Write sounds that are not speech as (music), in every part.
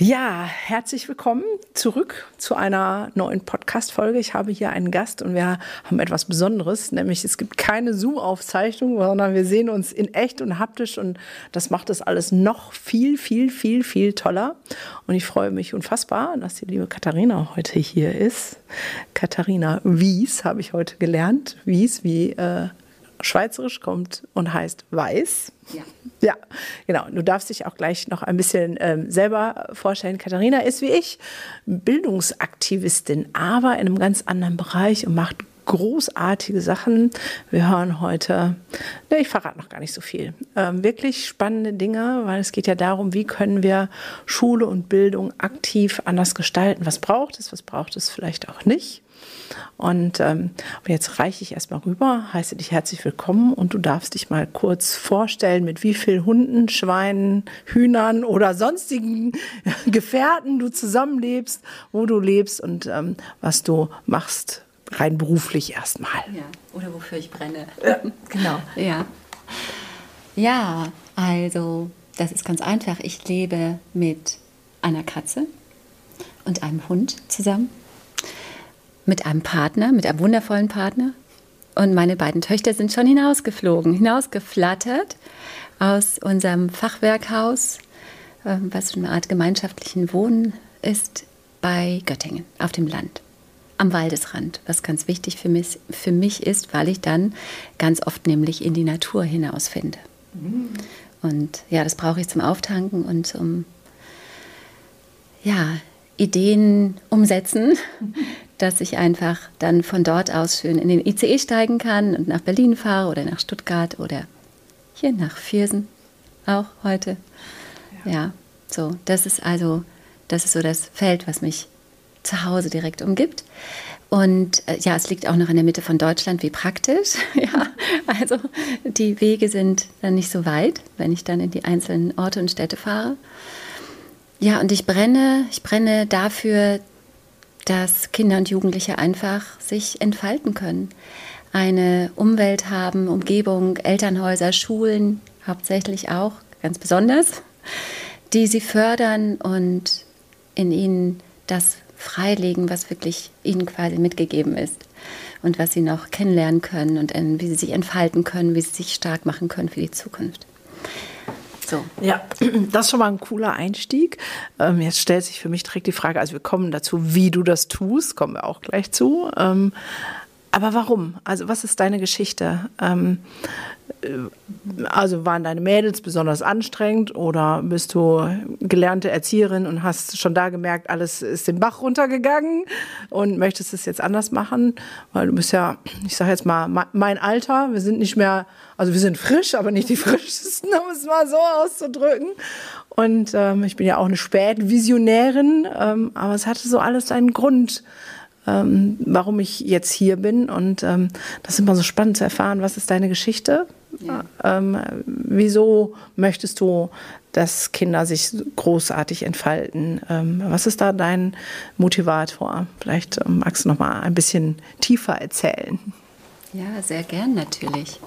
Ja, herzlich willkommen zurück zu einer neuen Podcast-Folge. Ich habe hier einen Gast und wir haben etwas Besonderes, nämlich es gibt keine Zoom-Aufzeichnung, sondern wir sehen uns in echt und haptisch und das macht das alles noch viel, viel, viel, viel toller. Und ich freue mich unfassbar, dass die liebe Katharina heute hier ist. Katharina Wies habe ich heute gelernt. Wies wie äh, schweizerisch kommt und heißt weiß. Ja. Ja, genau. Du darfst dich auch gleich noch ein bisschen ähm, selber vorstellen. Katharina ist wie ich Bildungsaktivistin, aber in einem ganz anderen Bereich und macht großartige Sachen. Wir hören heute, ne, ich verrate noch gar nicht so viel, ähm, wirklich spannende Dinge, weil es geht ja darum, wie können wir Schule und Bildung aktiv anders gestalten. Was braucht es, was braucht es vielleicht auch nicht. Und ähm, jetzt reiche ich erstmal rüber, heiße dich herzlich willkommen und du darfst dich mal kurz vorstellen, mit wie vielen Hunden, Schweinen, Hühnern oder sonstigen (laughs) Gefährten du zusammenlebst, wo du lebst und ähm, was du machst, rein beruflich erstmal. Ja, oder wofür ich brenne. Ja, (laughs) genau. ja. ja, also das ist ganz einfach. Ich lebe mit einer Katze und einem Hund zusammen mit einem Partner, mit einem wundervollen Partner. Und meine beiden Töchter sind schon hinausgeflogen, hinausgeflattert aus unserem Fachwerkhaus, ähm, was eine Art gemeinschaftlichen Wohnen ist, bei Göttingen auf dem Land, am Waldesrand, was ganz wichtig für mich, für mich ist, weil ich dann ganz oft nämlich in die Natur hinausfinde. Und ja, das brauche ich zum Auftanken und zum ja, Ideen umsetzen, dass ich einfach dann von dort aus schön in den ICE steigen kann und nach Berlin fahre oder nach Stuttgart oder hier nach Viersen auch heute. Ja, ja so, das ist also, das ist so das Feld, was mich zu Hause direkt umgibt. Und äh, ja, es liegt auch noch in der Mitte von Deutschland, wie praktisch. (laughs) ja, also die Wege sind dann nicht so weit, wenn ich dann in die einzelnen Orte und Städte fahre. Ja, und ich brenne, ich brenne dafür, dass Kinder und Jugendliche einfach sich entfalten können. Eine Umwelt haben, Umgebung, Elternhäuser, Schulen, hauptsächlich auch, ganz besonders, die sie fördern und in ihnen das freilegen, was wirklich ihnen quasi mitgegeben ist und was sie noch kennenlernen können und wie sie sich entfalten können, wie sie sich stark machen können für die Zukunft. So. Ja, (clears throat) das ist schon mal ein cooler Einstieg. Ähm, jetzt stellt sich für mich direkt die Frage, also wir kommen dazu, wie du das tust, kommen wir auch gleich zu. Ähm, aber warum? Also was ist deine Geschichte? Ähm, äh, also waren deine Mädels besonders anstrengend oder bist du gelernte Erzieherin und hast schon da gemerkt, alles ist den Bach runtergegangen und möchtest es jetzt anders machen? Weil du bist ja, ich sage jetzt mal, mein Alter, wir sind nicht mehr, also wir sind frisch, aber nicht die (laughs) frischesten, um es mal so auszudrücken. Und ähm, ich bin ja auch eine Spätvisionärin, ähm, aber es hatte so alles einen Grund ähm, warum ich jetzt hier bin. Und ähm, das ist immer so spannend zu erfahren, was ist deine Geschichte? Ja. Ähm, wieso möchtest du, dass Kinder sich großartig entfalten? Ähm, was ist da dein Motivator? Vielleicht ähm, magst du noch mal ein bisschen tiefer erzählen. Ja, sehr gern natürlich.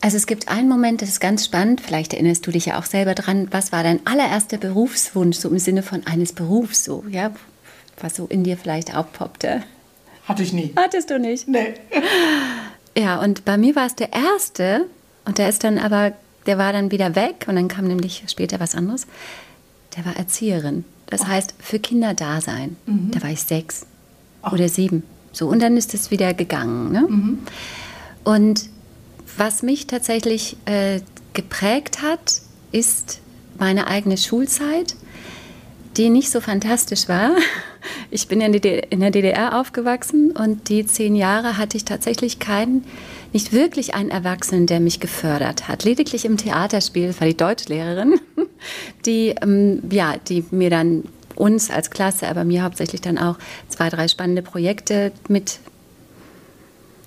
Also es gibt einen Moment, das ist ganz spannend, vielleicht erinnerst du dich ja auch selber dran, was war dein allererster Berufswunsch, so im Sinne von eines Berufs, so, ja, was so in dir vielleicht aufpoppte? Hatte ich nie. Hattest du nicht? Nee. (laughs) Ja, und bei mir war es der erste und der ist dann aber, der war dann wieder weg und dann kam nämlich später was anderes. Der war Erzieherin. Das oh. heißt, für Kinder da sein. Mhm. Da war ich sechs oh. oder sieben. So, und dann ist es wieder gegangen. Ne? Mhm. Und was mich tatsächlich äh, geprägt hat, ist meine eigene Schulzeit die nicht so fantastisch war. Ich bin in der DDR aufgewachsen und die zehn Jahre hatte ich tatsächlich keinen, nicht wirklich einen Erwachsenen, der mich gefördert hat. Lediglich im Theaterspiel, war die Deutschlehrerin, (laughs) die, ähm, ja, die mir dann uns als Klasse, aber mir hauptsächlich dann auch zwei, drei spannende Projekte mit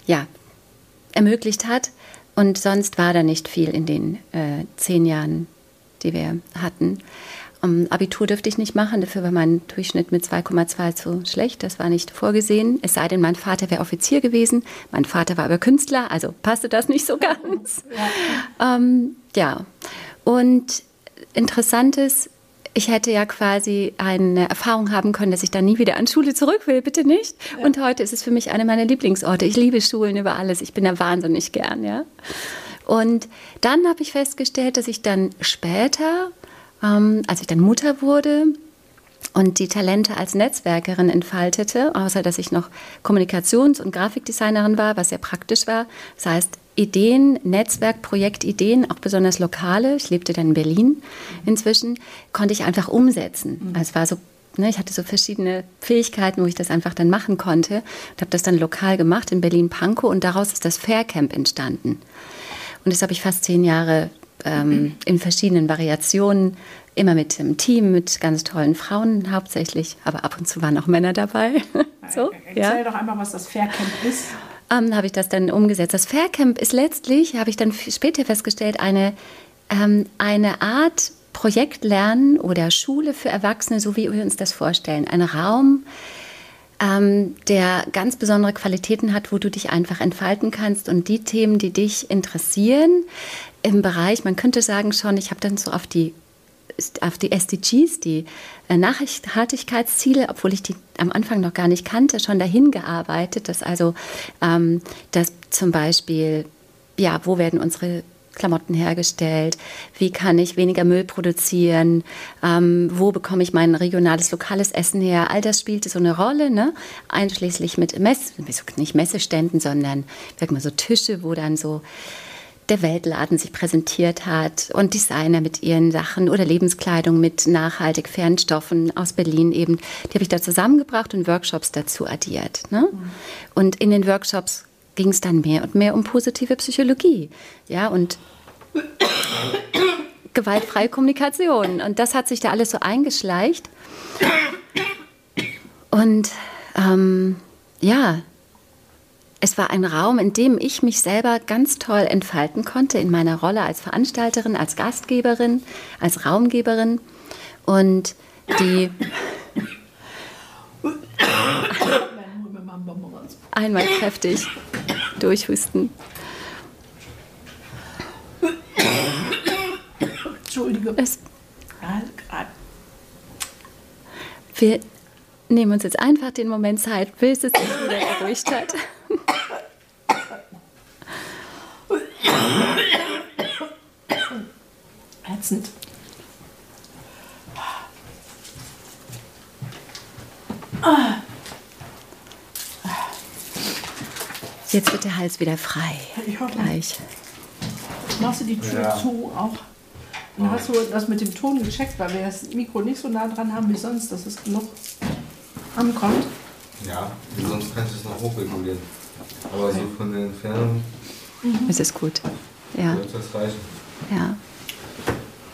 ja, ermöglicht hat. Und sonst war da nicht viel in den äh, zehn Jahren, die wir hatten. Um, Abitur dürfte ich nicht machen, dafür war mein Durchschnitt mit 2,2 zu schlecht. Das war nicht vorgesehen. Es sei denn, mein Vater wäre Offizier gewesen. Mein Vater war aber Künstler, also passte das nicht so ganz. Ja, ähm, ja. und interessantes ich hätte ja quasi eine Erfahrung haben können, dass ich dann nie wieder an Schule zurück will, bitte nicht. Ja. Und heute ist es für mich einer meiner Lieblingsorte. Ich liebe Schulen über alles. Ich bin da wahnsinnig gern, ja. Und dann habe ich festgestellt, dass ich dann später, ähm, als ich dann Mutter wurde, und die Talente als Netzwerkerin entfaltete, außer dass ich noch Kommunikations- und Grafikdesignerin war, was sehr praktisch war. Das heißt, Ideen, Netzwerk, Projektideen, auch besonders lokale, ich lebte dann in Berlin inzwischen, konnte ich einfach umsetzen. Mhm. Also es war so ne, ich hatte so verschiedene Fähigkeiten, wo ich das einfach dann machen konnte und habe das dann lokal gemacht in Berlin-Pankow und daraus ist das Faircamp entstanden. Und das habe ich fast zehn Jahre ähm, in verschiedenen Variationen immer mit einem Team, mit ganz tollen Frauen hauptsächlich, aber ab und zu waren auch Männer dabei. (laughs) so, Erzähl ja. doch einmal, was das Faircamp ist. Ähm, habe ich das dann umgesetzt. Das Faircamp ist letztlich, habe ich dann später festgestellt, eine, ähm, eine Art Projektlernen oder Schule für Erwachsene, so wie wir uns das vorstellen. Ein Raum, ähm, der ganz besondere Qualitäten hat, wo du dich einfach entfalten kannst. Und die Themen, die dich interessieren, im Bereich, man könnte sagen schon, ich habe dann so auf die auf die SDGs, die äh, Nachhaltigkeitsziele, obwohl ich die am Anfang noch gar nicht kannte, schon dahin gearbeitet, dass also ähm, dass zum Beispiel, ja, wo werden unsere Klamotten hergestellt? Wie kann ich weniger Müll produzieren? Ähm, wo bekomme ich mein regionales, lokales Essen her? All das spielte so eine Rolle, ne? einschließlich mit Mess, nicht Messeständen, sondern sag mal so Tische, wo dann so der Weltladen sich präsentiert hat und Designer mit ihren Sachen oder Lebenskleidung mit nachhaltig fairen Stoffen aus Berlin eben, die habe ich da zusammengebracht und Workshops dazu addiert. Ne? Mhm. Und in den Workshops ging es dann mehr und mehr um positive Psychologie. Ja, und gewaltfreie Kommunikation. Und das hat sich da alles so eingeschleicht. Und ähm, ja, es war ein Raum, in dem ich mich selber ganz toll entfalten konnte in meiner Rolle als Veranstalterin, als Gastgeberin, als Raumgeberin. Und die einmal kräftig durchhusten. Entschuldige. Es, wir nehmen uns jetzt einfach den Moment Zeit, bis es sich wieder erruhigt hat. Ätzend. Jetzt wird der Hals wieder frei. Ich hoffe. Gleich. Machst du die Tür ja. zu auch? Dann hast du das mit dem Ton gecheckt, weil wir das Mikro nicht so nah dran haben wie sonst, dass es genug ankommt. Ja, sonst kannst du es noch hochregulieren. Aber okay. so von der Entfernung. Mhm. Es ist gut. Ja. Wird das reichen. Ja.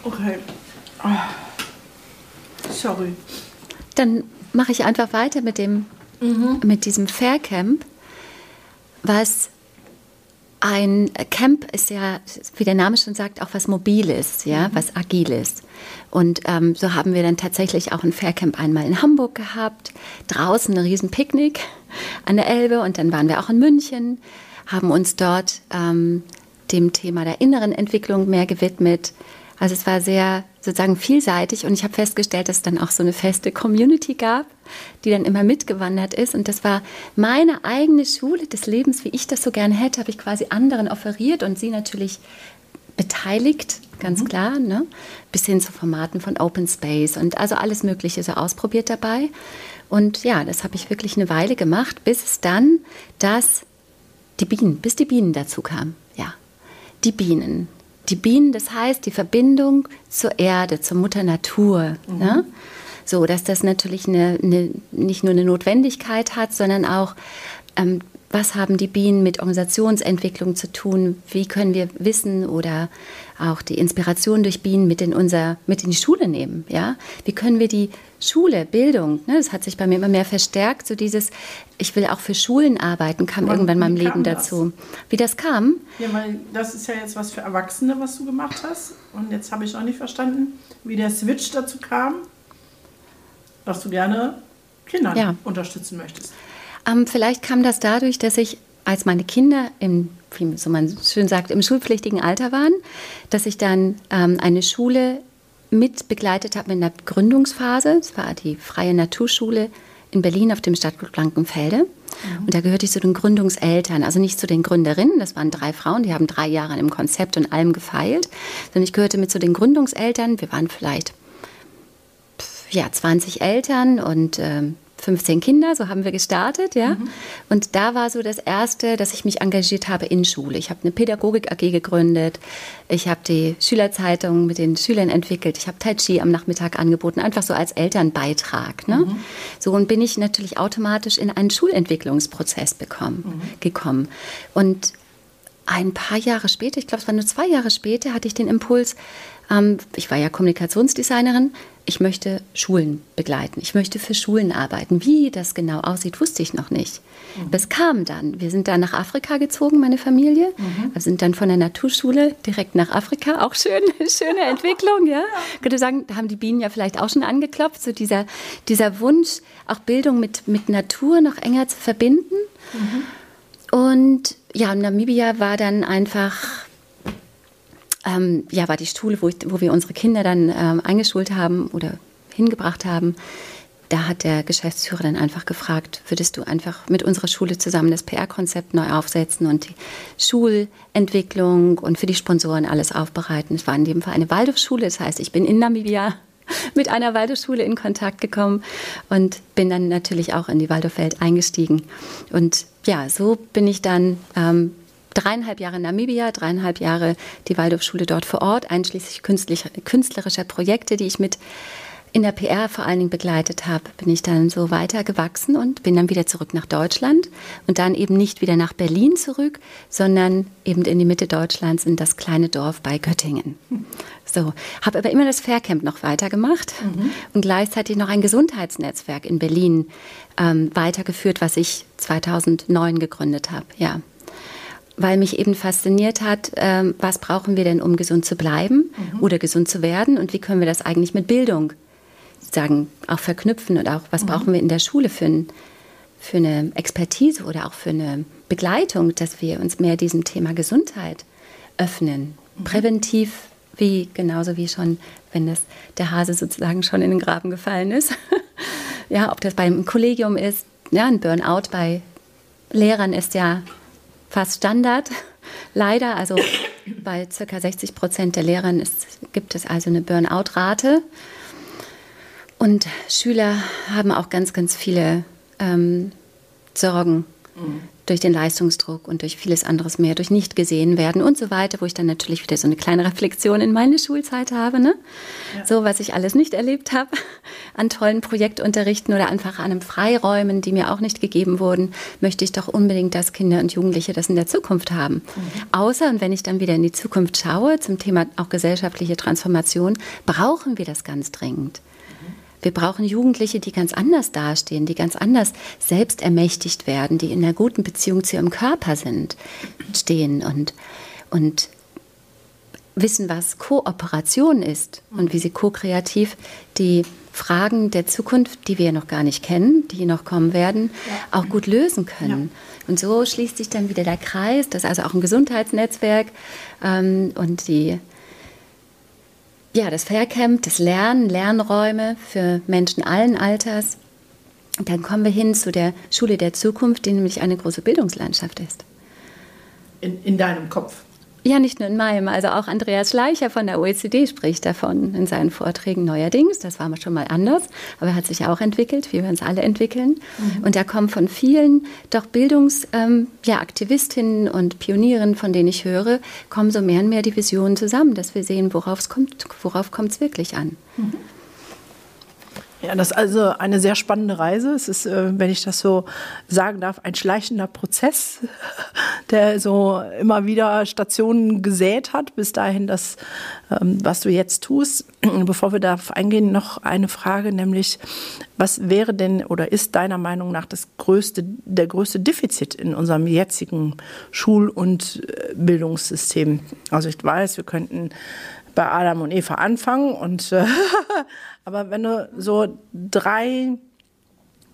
Okay. Oh. Sorry. Dann mache ich einfach weiter mit dem mhm. mit diesem Faircamp, was ein Camp ist ja, wie der Name schon sagt, auch was Mobiles, ja, mhm. was Agiles. Und ähm, so haben wir dann tatsächlich auch ein Faircamp einmal in Hamburg gehabt, draußen ein riesen Picknick an der Elbe und dann waren wir auch in München, haben uns dort ähm, dem Thema der inneren Entwicklung mehr gewidmet. Also es war sehr sozusagen vielseitig und ich habe festgestellt, dass es dann auch so eine feste Community gab, die dann immer mitgewandert ist und das war meine eigene Schule des Lebens, wie ich das so gerne hätte, habe ich quasi anderen offeriert und sie natürlich beteiligt, ganz mhm. klar, ne? bis hin zu Formaten von Open Space und also alles Mögliche so ausprobiert dabei. Und ja, das habe ich wirklich eine Weile gemacht, bis es dann das, die Bienen, bis die Bienen dazu kamen. Ja, die Bienen. Die Bienen, das heißt die Verbindung zur Erde, zur Mutter Natur. Mhm. Ne? So, dass das natürlich eine, eine, nicht nur eine Notwendigkeit hat, sondern auch ähm, was haben die Bienen mit Organisationsentwicklung zu tun, wie können wir Wissen oder auch die Inspiration durch Bienen mit in, unser, mit in die Schule nehmen. Ja? Wie können wir die Schule, Bildung, ne, das hat sich bei mir immer mehr verstärkt, so dieses, ich will auch für Schulen arbeiten, kam Wann, irgendwann in meinem Leben dazu. Wie das kam? Ja, weil das ist ja jetzt was für Erwachsene, was du gemacht hast. Und jetzt habe ich noch nicht verstanden, wie der Switch dazu kam, dass du gerne Kinder ja. unterstützen möchtest. Ähm, vielleicht kam das dadurch, dass ich, als meine Kinder im, wie so man schön sagt, im schulpflichtigen Alter waren, dass ich dann ähm, eine Schule mit begleitet habe in der Gründungsphase. Das war die Freie Naturschule in Berlin auf dem Stadtgut Blankenfelde. Mhm. Und da gehörte ich zu den Gründungseltern, also nicht zu den Gründerinnen. Das waren drei Frauen, die haben drei Jahre an dem Konzept und allem gefeilt. Sondern ich gehörte mit zu den Gründungseltern. Wir waren vielleicht ja, 20 Eltern und ähm, 15 Kinder, so haben wir gestartet, ja. Mhm. Und da war so das erste, dass ich mich engagiert habe in Schule. Ich habe eine Pädagogik AG gegründet. Ich habe die Schülerzeitung mit den Schülern entwickelt. Ich habe Tai Chi am Nachmittag angeboten, einfach so als Elternbeitrag. Ne? Mhm. So und bin ich natürlich automatisch in einen Schulentwicklungsprozess bekommen, mhm. gekommen. Und ein paar Jahre später, ich glaube, es war nur zwei Jahre später, hatte ich den Impuls, ähm, ich war ja Kommunikationsdesignerin, ich möchte Schulen begleiten, ich möchte für Schulen arbeiten. Wie das genau aussieht, wusste ich noch nicht. Mhm. Das kam dann. Wir sind dann nach Afrika gezogen, meine Familie. Mhm. Wir sind dann von der Naturschule direkt nach Afrika. Auch schön, (laughs) schöne Entwicklung, ja. Ich könnte sagen, da haben die Bienen ja vielleicht auch schon angeklopft, so dieser, dieser Wunsch, auch Bildung mit, mit Natur noch enger zu verbinden. Mhm. Und ja, Namibia war dann einfach ähm, ja, war die Schule, wo, ich, wo wir unsere Kinder dann ähm, eingeschult haben oder hingebracht haben. Da hat der Geschäftsführer dann einfach gefragt, würdest du einfach mit unserer Schule zusammen das PR-Konzept neu aufsetzen und die Schulentwicklung und für die Sponsoren alles aufbereiten. Es war in dem Fall eine Waldorfschule, das heißt, ich bin in Namibia (laughs) mit einer Waldorfschule in Kontakt gekommen und bin dann natürlich auch in die Waldorfwelt eingestiegen. Und ja, so bin ich dann ähm, dreieinhalb Jahre Namibia, dreieinhalb Jahre die Waldorfschule dort vor Ort, einschließlich künstlerischer Projekte, die ich mit in der PR vor allen Dingen begleitet habe, bin ich dann so weiter gewachsen und bin dann wieder zurück nach Deutschland und dann eben nicht wieder nach Berlin zurück, sondern eben in die Mitte Deutschlands in das kleine Dorf bei Göttingen. So, habe aber immer das Faircamp noch weitergemacht mhm. und gleichzeitig noch ein Gesundheitsnetzwerk in Berlin ähm, weitergeführt, was ich 2009 gegründet habe. Ja weil mich eben fasziniert hat, ähm, was brauchen wir denn, um gesund zu bleiben mhm. oder gesund zu werden und wie können wir das eigentlich mit Bildung sagen, auch verknüpfen und auch was mhm. brauchen wir in der Schule für, ein, für eine Expertise oder auch für eine Begleitung, dass wir uns mehr diesem Thema Gesundheit öffnen, mhm. präventiv wie genauso wie schon, wenn das der Hase sozusagen schon in den Graben gefallen ist. (laughs) ja, ob das beim Kollegium ist, ja, ein Burnout bei Lehrern ist ja fast Standard. Leider, also bei ca. 60 Prozent der Lehrern ist, gibt es also eine Burnout-Rate. Und Schüler haben auch ganz, ganz viele ähm, Sorgen, mhm durch den Leistungsdruck und durch vieles anderes mehr, durch nicht gesehen werden und so weiter, wo ich dann natürlich wieder so eine kleine Reflexion in meine Schulzeit habe, ne? Ja. So, was ich alles nicht erlebt habe (laughs) an tollen Projektunterrichten oder einfach an einem Freiräumen, die mir auch nicht gegeben wurden, möchte ich doch unbedingt, dass Kinder und Jugendliche das in der Zukunft haben. Mhm. Außer, und wenn ich dann wieder in die Zukunft schaue, zum Thema auch gesellschaftliche Transformation, brauchen wir das ganz dringend. Wir brauchen Jugendliche, die ganz anders dastehen, die ganz anders selbst ermächtigt werden, die in einer guten Beziehung zu ihrem Körper sind, stehen und, und wissen, was Kooperation ist und wie sie ko-kreativ die Fragen der Zukunft, die wir noch gar nicht kennen, die noch kommen werden, ja. auch gut lösen können. Ja. Und so schließt sich dann wieder der Kreis, das ist also auch ein Gesundheitsnetzwerk ähm, und die ja, das Faircamp, das Lernen, Lernräume für Menschen allen Alters. dann kommen wir hin zu der Schule der Zukunft, die nämlich eine große Bildungslandschaft ist. In, in deinem Kopf? Ja, nicht nur in meinem. Also auch Andreas Schleicher von der OECD spricht davon in seinen Vorträgen neuerdings. Das war schon mal anders, aber er hat sich auch entwickelt, wie wir uns alle entwickeln. Mhm. Und da kommen von vielen doch Bildungsaktivistinnen ähm, ja, und Pionieren, von denen ich höre, kommen so mehr und mehr die Visionen zusammen, dass wir sehen, worauf es kommt, worauf kommt es wirklich an. Mhm. Ja, das ist also eine sehr spannende Reise. Es ist, äh, wenn ich das so sagen darf, ein schleichender Prozess, (laughs) der so immer wieder Stationen gesät hat, bis dahin das, ähm, was du jetzt tust. (clears throat) Bevor wir darauf eingehen, noch eine Frage, nämlich, was wäre denn oder ist deiner Meinung nach das größte, der größte Defizit in unserem jetzigen Schul- und äh, Bildungssystem? Also ich weiß, wir könnten bei Adam und Eva anfangen. Und, äh, (laughs) aber wenn du so drei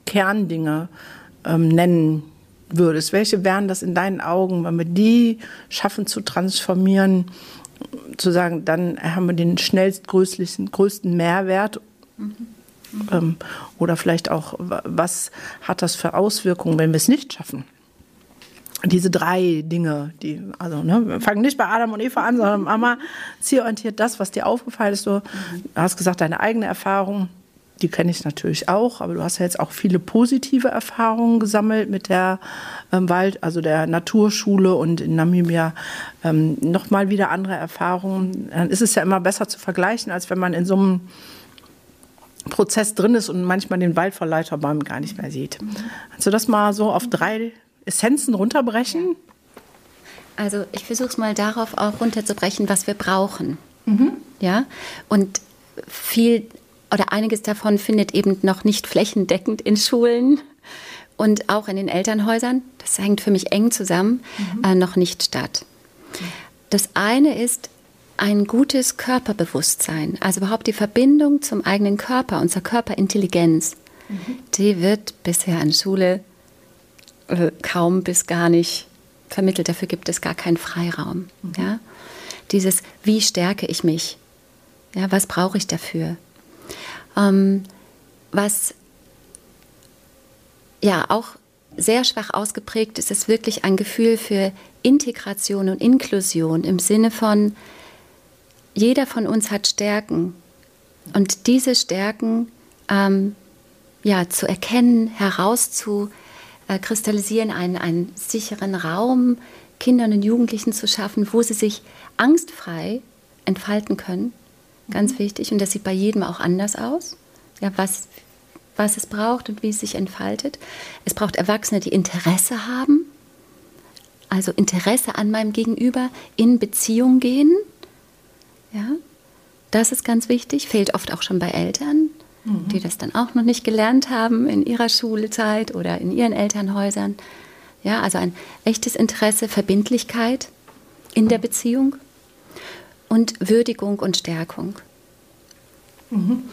Kerndinge ähm, nennen würdest, welche wären das in deinen Augen, wenn wir die schaffen zu transformieren, zu sagen, dann haben wir den schnellstgrößten größten Mehrwert? Mhm. Mhm. Ähm, oder vielleicht auch, was hat das für Auswirkungen, wenn wir es nicht schaffen? Diese drei Dinge, die, also, ne, fangen nicht bei Adam und Eva an, sondern Mama, zielorientiert das, was dir aufgefallen ist. Du hast gesagt, deine eigene Erfahrung, die kenne ich natürlich auch, aber du hast ja jetzt auch viele positive Erfahrungen gesammelt mit der ähm, Wald, also der Naturschule und in Namibia ähm, nochmal wieder andere Erfahrungen. Dann ist es ja immer besser zu vergleichen, als wenn man in so einem Prozess drin ist und manchmal den Wald vor Leiterbäumen gar nicht mehr sieht. Kannst du das mal so auf drei Essenzen runterbrechen? Also ich versuche es mal darauf auch runterzubrechen, was wir brauchen. Mhm. Ja, und viel oder einiges davon findet eben noch nicht flächendeckend in Schulen und auch in den Elternhäusern, das hängt für mich eng zusammen, mhm. äh, noch nicht statt. Das eine ist ein gutes Körperbewusstsein, also überhaupt die Verbindung zum eigenen Körper, unsere Körperintelligenz. Mhm. Die wird bisher an Schule äh, kaum bis gar nicht vermittelt. Dafür gibt es gar keinen Freiraum. Mhm. Ja? Dieses, wie stärke ich mich? Ja, was brauche ich dafür? Ähm, was ja auch sehr schwach ausgeprägt ist, ist wirklich ein Gefühl für Integration und Inklusion im Sinne von, jeder von uns hat Stärken. Und diese Stärken ähm, ja, zu erkennen, herauszufinden, äh, kristallisieren, einen, einen sicheren Raum Kindern und Jugendlichen zu schaffen, wo sie sich angstfrei entfalten können. Ganz mhm. wichtig. Und das sieht bei jedem auch anders aus. Ja, was, was es braucht und wie es sich entfaltet. Es braucht Erwachsene, die Interesse haben, also Interesse an meinem Gegenüber, in Beziehung gehen. Ja, das ist ganz wichtig, fehlt oft auch schon bei Eltern mhm. die das dann auch noch nicht gelernt haben in ihrer Schulzeit oder in ihren Elternhäusern. Ja, also ein echtes Interesse, Verbindlichkeit in der Beziehung und Würdigung und Stärkung. Mhm.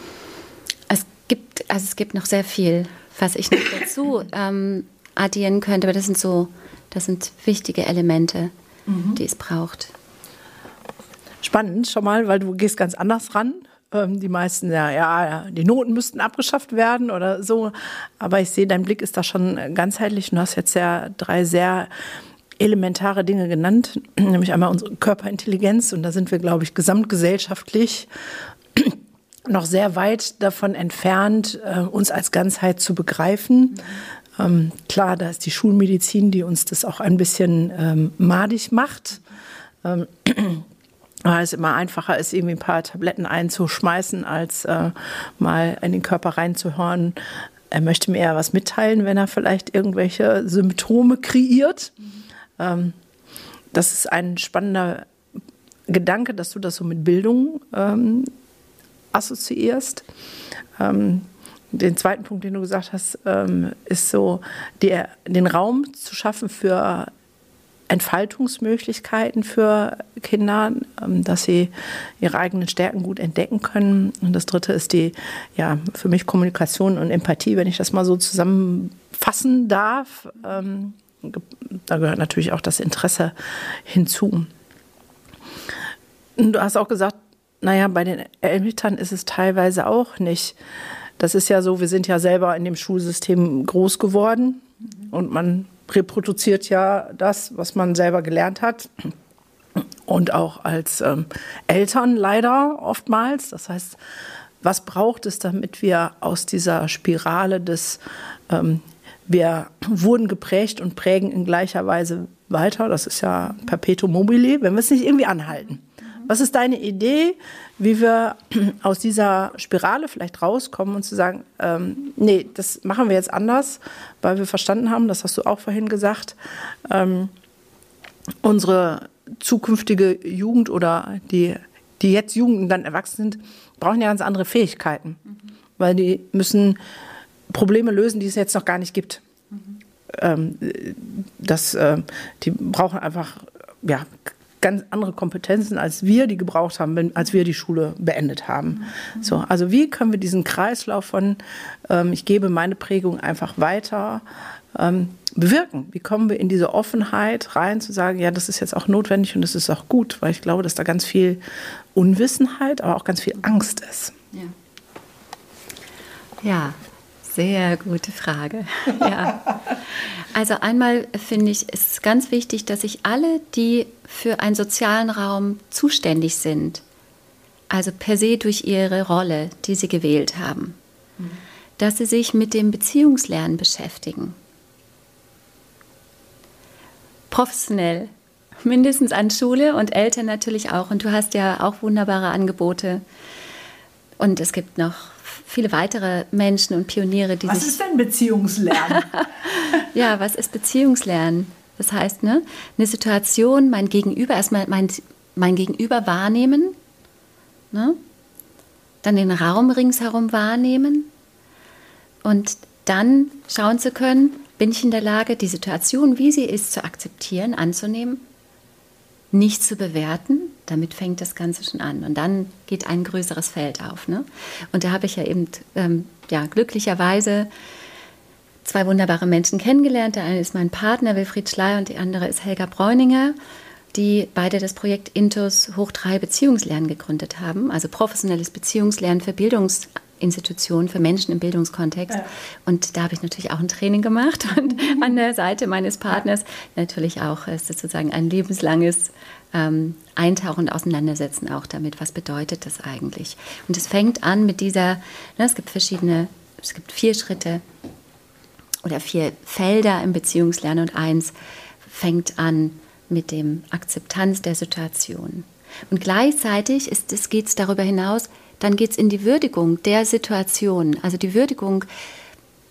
Es gibt, also es gibt noch sehr viel, was ich noch dazu (laughs) ähm, addieren könnte, aber das sind so, das sind wichtige Elemente, mhm. die es braucht. Spannend schon mal, weil du gehst ganz anders ran. Ähm, die meisten, ja, ja, die Noten müssten abgeschafft werden oder so. Aber ich sehe, dein Blick ist da schon ganzheitlich. Du hast jetzt ja drei sehr elementare Dinge genannt, (clears throat) nämlich einmal unsere Körperintelligenz. Und da sind wir, glaube ich, gesamtgesellschaftlich (clears throat) noch sehr weit davon entfernt, äh, uns als Ganzheit zu begreifen. Ähm, klar, da ist die Schulmedizin, die uns das auch ein bisschen ähm, madig macht. Ähm, (clears throat) weil es immer einfacher ist, irgendwie ein paar Tabletten einzuschmeißen, als äh, mal in den Körper reinzuhören. Er möchte mir eher was mitteilen, wenn er vielleicht irgendwelche Symptome kreiert. Ähm, das ist ein spannender Gedanke, dass du das so mit Bildung ähm, assoziierst. Ähm, den zweiten Punkt, den du gesagt hast, ähm, ist so, die, den Raum zu schaffen für Entfaltungsmöglichkeiten für Kinder, ähm, dass sie ihre eigenen Stärken gut entdecken können. Und das dritte ist die, ja, für mich Kommunikation und Empathie, wenn ich das mal so zusammenfassen darf. Ähm, da gehört natürlich auch das Interesse hinzu. Du hast auch gesagt, naja, bei den Eltern ist es teilweise auch nicht. Das ist ja so, wir sind ja selber in dem Schulsystem groß geworden und man reproduziert ja das, was man selber gelernt hat. Und auch als ähm, Eltern leider oftmals. Das heißt, was braucht es, damit wir aus dieser Spirale des, ähm, wir wurden geprägt und prägen in gleicher Weise weiter, das ist ja Perpetuum mobile, wenn wir es nicht irgendwie anhalten. Was ist deine Idee, wie wir (clears throat) aus dieser Spirale vielleicht rauskommen und zu sagen, ähm, nee, das machen wir jetzt anders, weil wir verstanden haben, das hast du auch vorhin gesagt, ähm, unsere zukünftige Jugend oder die, die jetzt Jugend und dann erwachsen sind, brauchen ja ganz andere Fähigkeiten, mhm. weil die müssen Probleme lösen, die es jetzt noch gar nicht gibt. Mhm. Ähm, das, äh, die brauchen einfach ja, ganz andere Kompetenzen, als wir die gebraucht haben, wenn, als wir die Schule beendet haben. Mhm. So, also wie können wir diesen Kreislauf von ähm, ich gebe meine Prägung einfach weiter ähm, bewirken? Wie kommen wir in diese Offenheit rein, zu sagen, ja, das ist jetzt auch notwendig und das ist auch gut, weil ich glaube, dass da ganz viel Unwissenheit, aber auch ganz viel Angst ist. Ja. Ja, sehr gute Frage. (laughs) Ja. Also einmal finde ich, es ist ganz wichtig, dass sich alle, die für einen sozialen Raum zuständig sind, also per se durch ihre Rolle, die sie gewählt haben, dass sie sich mit dem Beziehungslernen beschäftigen. Professionell, mindestens an Schule und Eltern natürlich auch. Und du hast ja auch wunderbare Angebote. Und es gibt noch viele weitere Menschen und Pioniere, die was sich. Was ist denn Beziehungslernen? (laughs) ja, was ist Beziehungslernen? Das heißt, ne, eine Situation, mein Gegenüber, erstmal mein, mein Gegenüber wahrnehmen, ne, dann den Raum ringsherum wahrnehmen und dann schauen zu können, bin ich in der Lage, die Situation, wie sie ist, zu akzeptieren, anzunehmen, nicht zu bewerten, damit fängt das Ganze schon an. Und dann geht ein größeres Feld auf. Ne? Und da habe ich ja eben ähm, ja, glücklicherweise zwei wunderbare Menschen kennengelernt. Der eine ist mein Partner Wilfried Schleier und die andere ist Helga Bräuninger, die beide das Projekt Intus Hoch 3 Beziehungslernen gegründet haben, also professionelles Beziehungslernen für Bildungsinstitutionen, für Menschen im Bildungskontext. Ja. Und da habe ich natürlich auch ein Training gemacht (laughs) und an der Seite meines Partners natürlich auch ist sozusagen ein lebenslanges ähm, Eintauchen und Auseinandersetzen auch damit, was bedeutet das eigentlich. Und es fängt an mit dieser, ne, es gibt verschiedene, es gibt vier Schritte oder vier Felder im Beziehungslernen und eins fängt an mit dem Akzeptanz der Situation. Und gleichzeitig ist es, geht es darüber hinaus, dann geht es in die Würdigung der Situation, also die Würdigung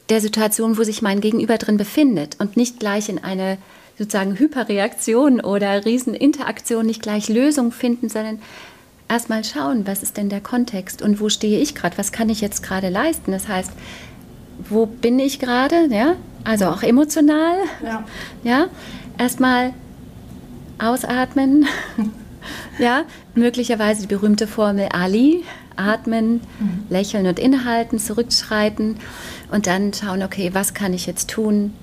der Situation, wo sich mein Gegenüber drin befindet und nicht gleich in eine sozusagen Hyperreaktion oder Rieseninteraktion, nicht gleich Lösung finden, sondern erstmal schauen, was ist denn der Kontext und wo stehe ich gerade, was kann ich jetzt gerade leisten. Das heißt, wo bin ich gerade, ja? also auch emotional. Ja. ja? Erstmal ausatmen, (laughs) ja? möglicherweise die berühmte Formel Ali, atmen, mhm. lächeln und inhalten, zurückschreiten und dann schauen, okay, was kann ich jetzt tun?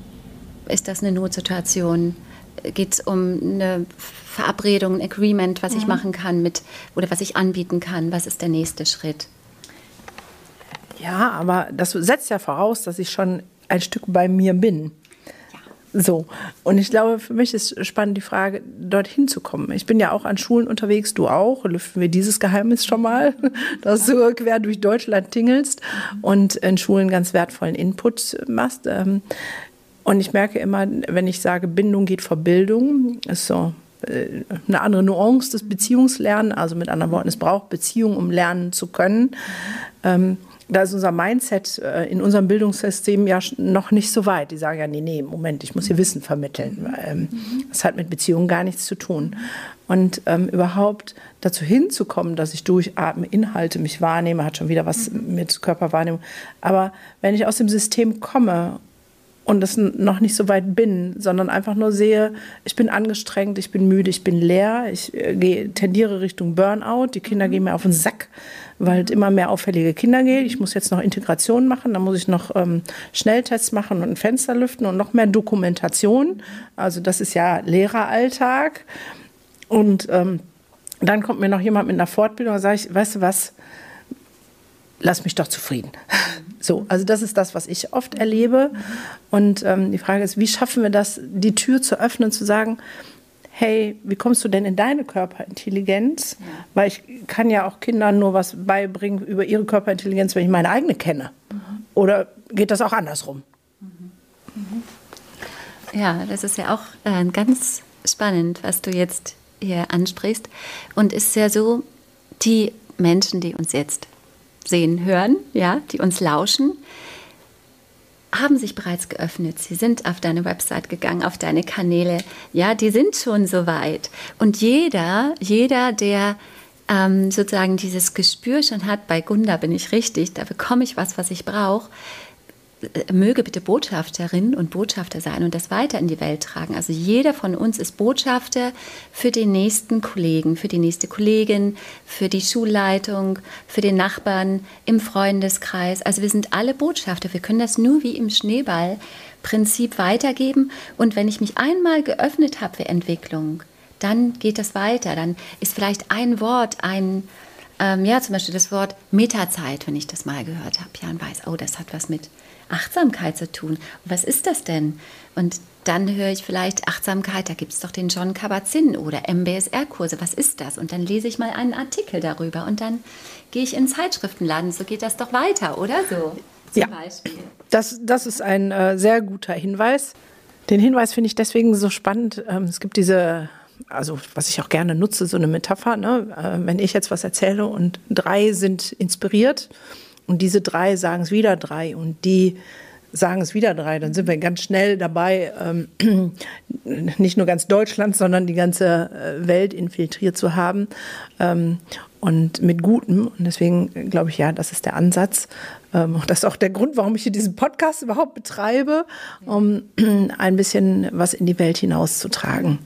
Ist das eine Notsituation? Geht es um eine Verabredung, ein Agreement, was mhm. ich machen kann mit oder was ich anbieten kann? Was ist der nächste Schritt? Ja, aber das setzt ja voraus, dass ich schon ein Stück bei mir bin. So, und ich glaube, für mich ist spannend die Frage, dorthin zu kommen. Ich bin ja auch an Schulen unterwegs, du auch. Lüften wir dieses Geheimnis schon mal, (laughs) dass du quer durch Deutschland tingelst und in Schulen ganz wertvollen Input machst. Ähm, und ich merke immer, wenn ich sage, Bindung geht vor Bildung, ist so äh, eine andere Nuance des Beziehungslernen. Also mit anderen Worten, es braucht Beziehung, um lernen zu können. Ähm, da ist unser Mindset äh, in unserem Bildungssystem ja noch nicht so weit. Die sagen ja, nee, nee, Moment, ich muss hier Wissen vermitteln. Ähm, das hat mit Beziehungen gar nichts zu tun. Und ähm, überhaupt dazu hinzukommen, dass ich durchatme, Inhalte mich wahrnehme, hat schon wieder was mit Körperwahrnehmung. Aber wenn ich aus dem System komme und das noch nicht so weit bin, sondern einfach nur sehe, ich bin angestrengt, ich bin müde, ich bin leer, ich äh, tendiere Richtung Burnout, die Kinder gehen mir auf den Sack weil es immer mehr auffällige Kinder geht. Ich muss jetzt noch Integration machen, dann muss ich noch ähm, Schnelltests machen und ein Fenster lüften und noch mehr Dokumentation. Also das ist ja Lehreralltag. Und ähm, dann kommt mir noch jemand mit einer Fortbildung und sage ich, weißt du was, lass mich doch zufrieden. (laughs) So, also das ist das, was ich oft erlebe. Und ähm, die Frage ist, wie schaffen wir das, die Tür zu öffnen, zu sagen, hey, wie kommst du denn in deine Körperintelligenz? Ja. Weil ich kann ja auch Kindern nur was beibringen über ihre Körperintelligenz, wenn ich meine eigene kenne. Mhm. Oder geht das auch andersrum? Mhm. Mhm. Ja, das ist ja auch äh, ganz spannend, was du jetzt hier ansprichst. Und es ist ja so, die Menschen, die uns jetzt sehen, hören, ja, die uns lauschen, haben sich bereits geöffnet. Sie sind auf deine Website gegangen, auf deine Kanäle. Ja, die sind schon so weit. Und jeder, jeder, der ähm, sozusagen dieses Gespür schon hat, bei Gunda bin ich richtig, da bekomme ich was, was ich brauche, möge bitte Botschafterin und Botschafter sein und das weiter in die Welt tragen. Also jeder von uns ist Botschafter für den nächsten Kollegen, für die nächste Kollegin, für die Schulleitung, für den Nachbarn im Freundeskreis. Also wir sind alle Botschafter. Wir können das nur wie im Schneeballprinzip weitergeben. Und wenn ich mich einmal geöffnet habe für Entwicklung, dann geht das weiter. Dann ist vielleicht ein Wort, ein ähm, ja, zum Beispiel das Wort Metazeit, wenn ich das mal gehört habe, ja, und weiß, oh, das hat was mit Achtsamkeit zu tun. was ist das denn? Und dann höre ich vielleicht Achtsamkeit, da gibt es doch den John Kabat-Zinn oder MBSR-Kurse, was ist das? Und dann lese ich mal einen Artikel darüber und dann gehe ich in Zeitschriftenladen, so geht das doch weiter, oder so? Zum ja, Beispiel. Das, das ist ein äh, sehr guter Hinweis. Den Hinweis finde ich deswegen so spannend. Ähm, es gibt diese also was ich auch gerne nutze, so eine Metapher, ne? Äh, wenn ich jetzt was erzähle und drei sind inspiriert, und diese drei sagen es wieder drei und die sagen es wieder drei, dann sind wir ganz schnell dabei, ähm, (clears throat) nicht nur ganz Deutschland, sondern die ganze äh, Welt infiltriert zu haben ähm, und mit Gutem. Und deswegen glaube ich, ja, das ist der Ansatz. Ähm, das ist auch der Grund, warum ich hier diesen Podcast überhaupt betreibe, um (clears throat) ein bisschen was in die Welt hinauszutragen.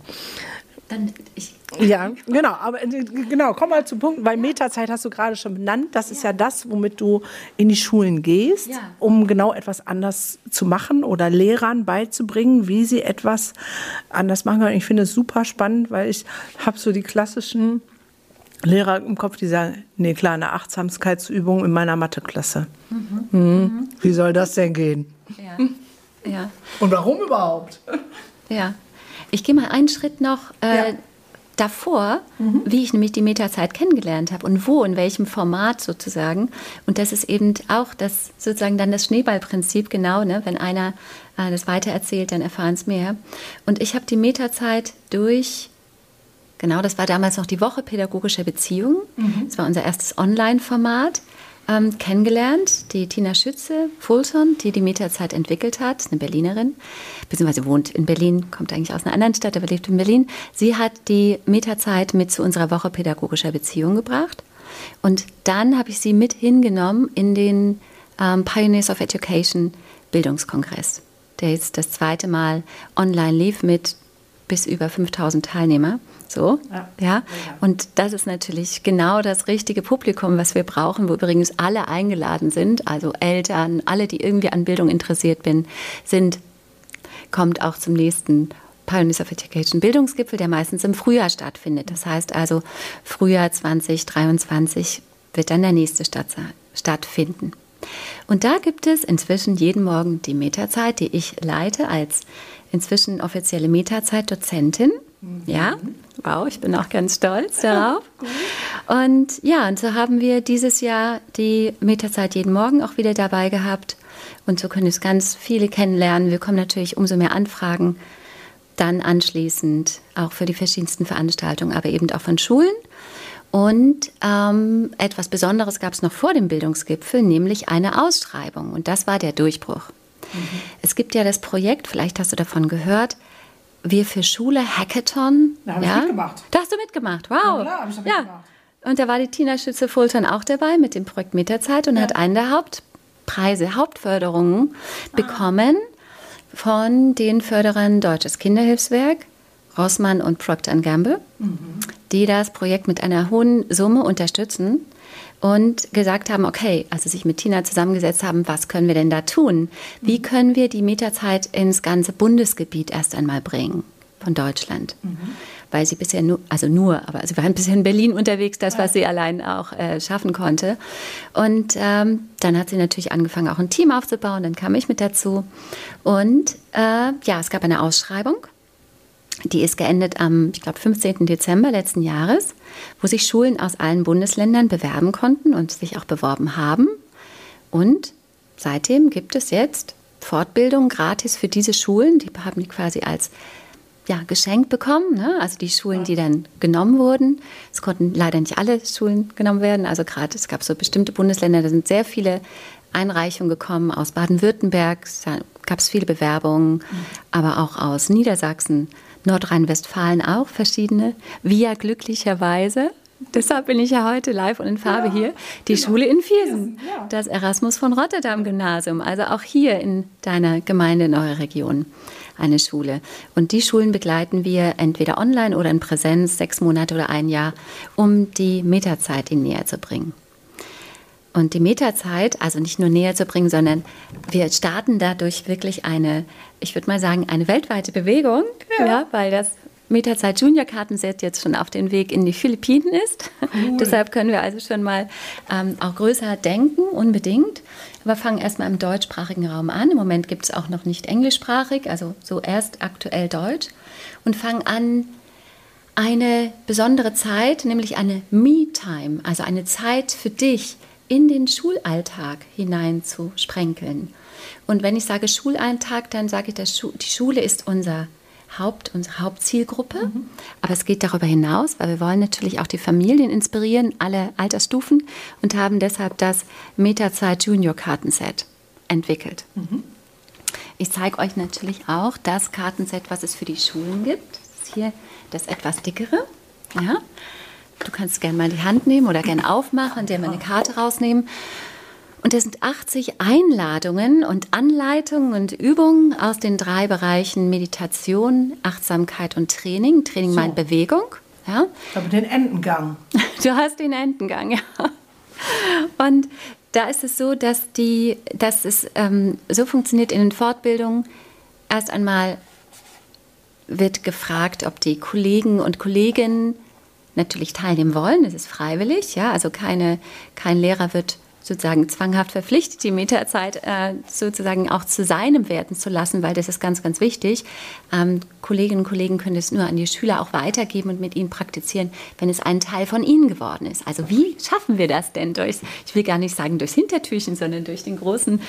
Dann, ich ja, genau, aber äh, genau, komm mal zum Punkt, weil Metazeit hast du gerade schon benannt. Das ist ja das, womit du in die Schulen gehst, ja. um genau etwas anders zu machen oder Lehrern beizubringen, wie sie etwas anders machen können. Ich finde es super spannend, weil ich habe so die klassischen Lehrer im Kopf, die sagen, nee, klar, eine Achtsamkeitsübung in meiner Matheklasse. Mhm. Mhm. Mhm. Wie soll das denn gehen? Ja. ja. Und warum überhaupt? Ja. Ich gehe mal einen Schritt noch äh, ja davor, mhm. wie ich nämlich die Metazeit kennengelernt habe und wo, in welchem Format sozusagen. Und das ist eben auch das sozusagen dann das Schneeballprinzip, genau, ne? wenn einer äh, das weitererzählt, dann erfahren es mehr. Und ich habe die Metazeit durch, genau, das war damals noch die Woche pädagogischer Beziehungen. Mhm. Das war unser erstes Online-Format ähm, kennengelernt, die Tina Schütze Fulton, die die Metazeit entwickelt hat, eine Berlinerin, beziehungsweise wohnt in Berlin, kommt eigentlich aus einer anderen Stadt, aber lebt in Berlin. Sie hat die Metazeit mit zu unserer Woche pädagogischer Beziehung gebracht. Und dann habe ich sie mit hingenommen in den ähm, Pioneers of Education Bildungskongress, der jetzt das zweite Mal online lief mit bis über 5000 Teilnehmer. So, ja. ja. Und das ist natürlich genau das richtige Publikum, was wir brauchen, wo übrigens alle eingeladen sind, also Eltern, alle, die irgendwie an Bildung interessiert bin, sind, kommt auch zum nächsten Pioneers of Education Bildungsgipfel, der meistens im Frühjahr stattfindet. Das heißt also, Frühjahr 2023 wird dann der nächste statt, stattfinden. Und da gibt es inzwischen jeden Morgen die Metazeit, die ich leite als inzwischen offizielle Metazeit-Dozentin. Ja, wow, ich bin auch ganz stolz (laughs) darauf. Und ja, und so haben wir dieses Jahr die Metazeit jeden Morgen auch wieder dabei gehabt. Und so können es ganz viele kennenlernen. Wir kommen natürlich umso mehr Anfragen dann anschließend auch für die verschiedensten Veranstaltungen, aber eben auch von Schulen. Und ähm, etwas Besonderes gab es noch vor dem Bildungsgipfel, nämlich eine Ausschreibung. Und das war der Durchbruch. Mhm. Es gibt ja das Projekt, vielleicht hast du davon gehört, wir für Schule Hackathon. Da habe ja? ich mitgemacht. Da hast du mitgemacht, wow. Ja, klar, habe ich da mitgemacht. Ja. Und da war die Tina Schütze-Fulton auch dabei mit dem Projekt Meterzeit und ja. hat einen der Hauptpreise, Hauptförderungen ah. bekommen von den Förderern Deutsches Kinderhilfswerk, Rossmann und Procter Gamble, mhm. die das Projekt mit einer hohen Summe unterstützen und gesagt haben, okay, also sich mit Tina zusammengesetzt haben, was können wir denn da tun? Wie mhm. können wir die Mieterzeit ins ganze Bundesgebiet erst einmal bringen von Deutschland? Mhm. Weil sie bisher nur, also nur, aber sie waren bisher in Berlin unterwegs, das, was sie allein auch äh, schaffen konnte. Und ähm, dann hat sie natürlich angefangen, auch ein Team aufzubauen, dann kam ich mit dazu. Und äh, ja, es gab eine Ausschreibung die ist geendet am, ich glaube, 15. Dezember letzten Jahres, wo sich Schulen aus allen Bundesländern bewerben konnten und sich auch beworben haben. Und seitdem gibt es jetzt Fortbildung gratis für diese Schulen. Die haben die quasi als ja, geschenkt bekommen. Ne? Also die Schulen, die dann genommen wurden. Es konnten leider nicht alle Schulen genommen werden. Also gerade es gab so bestimmte Bundesländer, da sind sehr viele Einreichungen gekommen aus Baden-Württemberg. Gab es viele Bewerbungen, mhm. aber auch aus Niedersachsen, Nordrhein-Westfalen auch verschiedene. Wir glücklicherweise Deshalb bin ich ja heute live und in Farbe ja, hier. Die genau. Schule in Viersen, ja. das Erasmus von Rotterdam Gymnasium, also auch hier in deiner Gemeinde, in eurer Region eine Schule. Und die Schulen begleiten wir entweder online oder in Präsenz, sechs Monate oder ein Jahr, um die Meterzeit ihnen näher zu bringen. Und die Meterzeit, also nicht nur näher zu bringen, sondern wir starten dadurch wirklich eine, ich würde mal sagen, eine weltweite Bewegung, ja. ja weil das Meterzeit Junior Kartenset jetzt schon auf den Weg in die Philippinen ist. Cool. (laughs) Deshalb können wir also schon mal ähm, auch größer denken, unbedingt. Aber fangen erstmal im deutschsprachigen Raum an. Im Moment gibt es auch noch nicht englischsprachig, also so erst aktuell Deutsch. Und fangen an, eine besondere Zeit, nämlich eine Me-Time, also eine Zeit für dich, in den Schulalltag hinein zu sprenkeln. Und wenn ich sage Schulalltag, dann sage ich, dass die Schule ist unser Haupt, unsere Hauptzielgruppe. Mhm. Aber es geht darüber hinaus, weil wir wollen natürlich auch die Familien inspirieren, alle Altersstufen und haben deshalb das Metazeit Junior Kartenset entwickelt. Mhm. Ich zeige euch natürlich auch das Kartenset, was es für die Schulen gibt. Das ist hier das etwas dickere. Ja. Du kannst gerne mal die Hand nehmen oder gerne aufmachen, dir mal eine Karte rausnehmen. Und es sind 80 Einladungen und Anleitungen und Übungen aus den drei Bereichen Meditation, Achtsamkeit und Training. Training so. meint Bewegung. Ja. Ich habe den Entengang. (laughs) Du hast den Entengang, ja. Und da ist es so, dass, die, dass es ähm, so funktioniert in den Fortbildungen. Erst einmal wird gefragt, ob die Kollegen und Kolleginnen natürlich teilnehmen wollen. Das ist freiwillig, ja. Also keine, kein Lehrer wird sozusagen zwanghaft verpflichtet, die Meterzeit äh, sozusagen auch zu seinem werden zu lassen, weil das ist ganz, ganz wichtig. Ähm, Kolleginnen und Kollegen können es nur an die Schüler auch weitergeben und mit ihnen praktizieren, wenn es ein Teil von ihnen geworden ist. Also wie schaffen wir das denn durch, ich will gar nicht sagen durchs Hintertürchen, sondern durch den großen,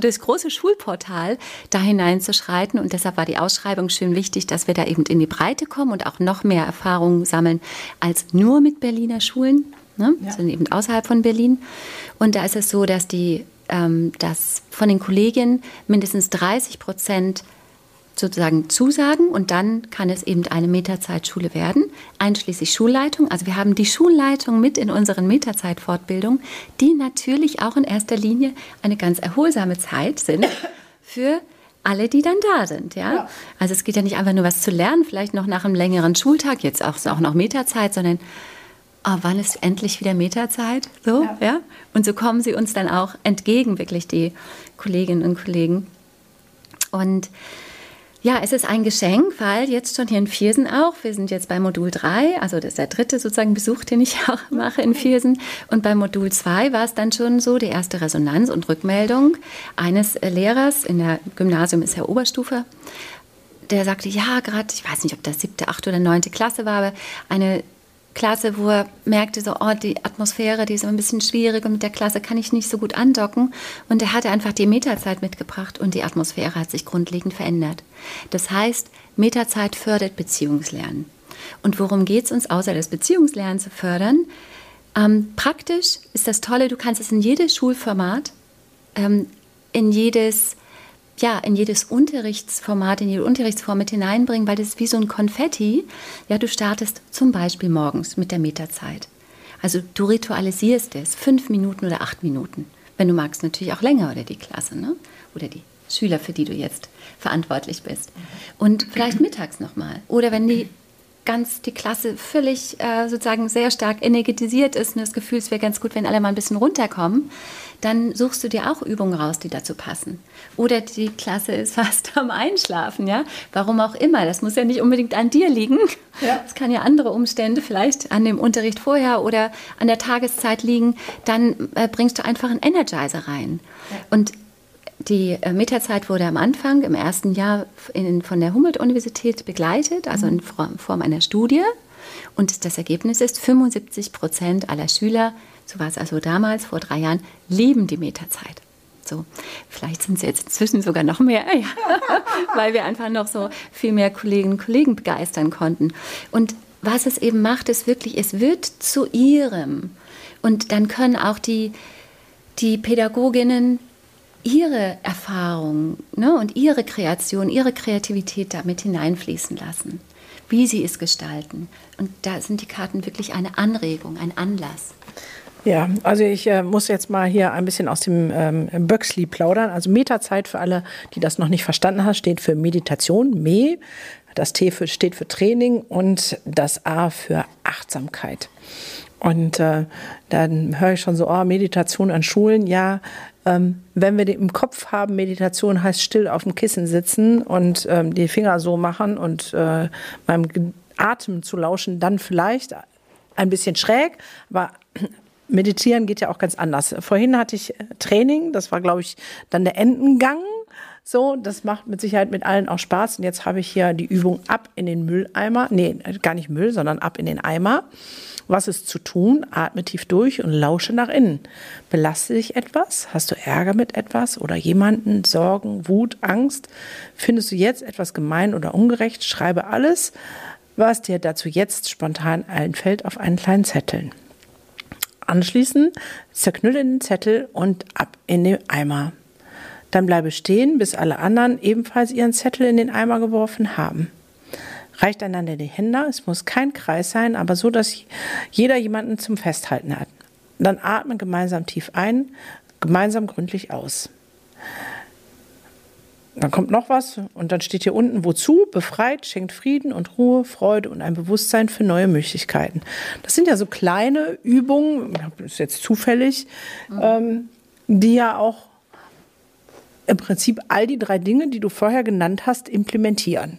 das große Schulportal da hineinzuschreiten. Und deshalb war die Ausschreibung schön wichtig, dass wir da eben in die Breite kommen und auch noch mehr Erfahrungen sammeln als nur mit Berliner Schulen ne? ja. sind eben außerhalb von Berlin. Und da ist es so, dass, die, ähm, dass von den Kolleginnen mindestens 30 Prozent sozusagen zusagen und dann kann es eben eine Meterzeitschule werden, einschließlich Schulleitung. Also wir haben die Schulleitung mit in unseren Meterzeitfortbildungen, die natürlich auch in erster Linie eine ganz erholsame Zeit sind für alle, die dann da sind. Ja? ja? Also es geht ja nicht einfach nur was zu lernen, vielleicht noch nach einem längeren Schultag, jetzt auch, auch noch Meterzeit, sondern oh, wann ist endlich wieder Meterzeit? So, ja. ja. Und so kommen sie uns dann auch entgegen, wirklich die Kolleginnen und Kollegen. Und ja, es ist ein Geschenk, weil jetzt schon hier in Viersen auch, wir sind jetzt bei Modul 3, also das ist der dritte sozusagen Besuch, den ich (laughs) auch mache in Viersen. Und bei Modul 2 war es dann schon so, die erste Resonanz und Rückmeldung eines Lehrers, in der Gymnasium ist Herr Oberstufe, der sagte, ja, gerade, ich weiß nicht, ob das siebte, achte oder neunte Klasse war, aber eine Klasse, wo er merkte, so, oh, die Atmosphäre, die ist ein bisschen schwierig und mit der Klasse kann ich nicht so gut andocken. Und er hatte einfach die Meterzeit mitgebracht und die Atmosphäre hat sich grundlegend verändert. Das heißt, Meterzeit fördert Beziehungslernen. Und worum geht es uns, außer das Beziehungslernen zu fördern? Ähm, praktisch ist das Tolle, du kannst es in jedes Schulformat, ähm, in jedes ja, in jedes Unterrichtsformat, in jede Unterrichtsform mit hineinbringen, weil das ist wie so ein Konfetti. Ja, du startest zum Beispiel morgens mit der Meterzeit. Also du ritualisierst es, fünf Minuten oder acht Minuten. Wenn du magst, natürlich auch länger oder die Klasse, ne? Oder die Schüler, für die du jetzt verantwortlich bist. Und vielleicht mittags nochmal. Oder wenn die ganz die Klasse völlig äh, sozusagen sehr stark energetisiert ist und das Gefühl, es wäre ganz gut, wenn alle mal ein bisschen runterkommen, dann suchst du dir auch Übungen raus, die dazu passen. Oder die Klasse ist (laughs) fast am Einschlafen, ja? Warum auch immer. Das muss ja nicht unbedingt an dir liegen. Ja. Es kann ja andere Umstände vielleicht an dem Unterricht vorher oder an der Tageszeit liegen. Dann äh, bringst du einfach einen Energizer rein. Ja. Und die äh, Metazeit wurde am Anfang im ersten Jahr in, von der Humboldt-Universität begleitet, also in Form einer Studie. Und das Ergebnis ist, 75 Prozent aller Schüler, so war es also damals, vor drei Jahren, lieben die Metazeit. So, vielleicht sind es jetzt inzwischen sogar noch mehr, (laughs) ja, weil wir einfach noch so viel mehr Kolleginnen und Kollegen begeistern konnten. Und was es eben macht, ist wirklich, es wird zu ihrem. Und dann können auch die, die Pädagoginnen ihre Erfahrungen ne, und ihre Kreation, ihre Kreativität damit hineinfließen lassen, wie sie es gestalten. Und da sind die Karten wirklich eine Anregung, ein Anlass. Ja, also ich äh, muss jetzt mal hier ein bisschen aus dem ähm, Böxli plaudern. Also Metazeit für alle, die das noch nicht verstanden haben, steht für Meditation, Me. Das T für, steht für Training und das A für Achtsamkeit. Und äh, dann höre ich schon so, oh, Meditation an Schulen. Ja, ähm, wenn wir im Kopf haben, Meditation heißt still auf dem Kissen sitzen und ähm, die Finger so machen und äh, meinem Atem zu lauschen, dann vielleicht ein bisschen schräg, aber Meditieren geht ja auch ganz anders. Vorhin hatte ich äh, Training, das war, glaube ich, dann der Endengang. So, das macht mit Sicherheit mit allen auch Spaß. Und jetzt habe ich hier die Übung ab in den Mülleimer. Nee, gar nicht Müll, sondern ab in den Eimer. Was ist zu tun? Atme tief durch und lausche nach innen. Belaste dich etwas? Hast du Ärger mit etwas oder jemanden? Sorgen, Wut, Angst? Findest du jetzt etwas gemein oder ungerecht? Schreibe alles, was dir dazu jetzt spontan einfällt, auf einen kleinen Zettel. Anschließend zerknülle den Zettel und ab in den Eimer. Dann bleibe stehen, bis alle anderen ebenfalls ihren Zettel in den Eimer geworfen haben. Reicht einander die Hände, es muss kein Kreis sein, aber so, dass jeder jemanden zum Festhalten hat. Dann atmen gemeinsam tief ein, gemeinsam gründlich aus. Dann kommt noch was und dann steht hier unten, wozu? Befreit, schenkt Frieden und Ruhe, Freude und ein Bewusstsein für neue Möglichkeiten. Das sind ja so kleine Übungen, das ist jetzt zufällig, mhm. ähm, die ja auch im Prinzip all die drei Dinge, die du vorher genannt hast, implementieren.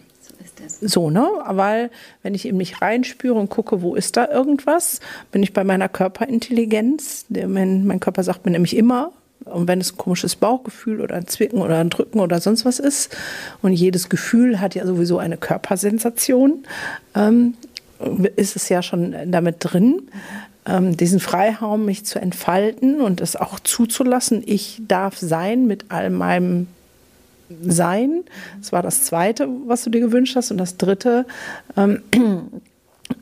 So, ne? Weil, wenn ich eben nicht reinspüre und gucke, wo ist da irgendwas, bin ich bei meiner Körperintelligenz. Mein, mein Körper sagt mir nämlich immer, und wenn es ein komisches Bauchgefühl oder ein Zwicken oder ein Drücken oder sonst was ist, und jedes Gefühl hat ja sowieso eine Körpersensation, ähm, ist es ja schon damit drin, ähm, diesen Freiraum, mich zu entfalten und es auch zuzulassen. Ich darf sein mit all meinem Sein. Das war das Zweite, was du dir gewünscht hast. Und das Dritte, ähm,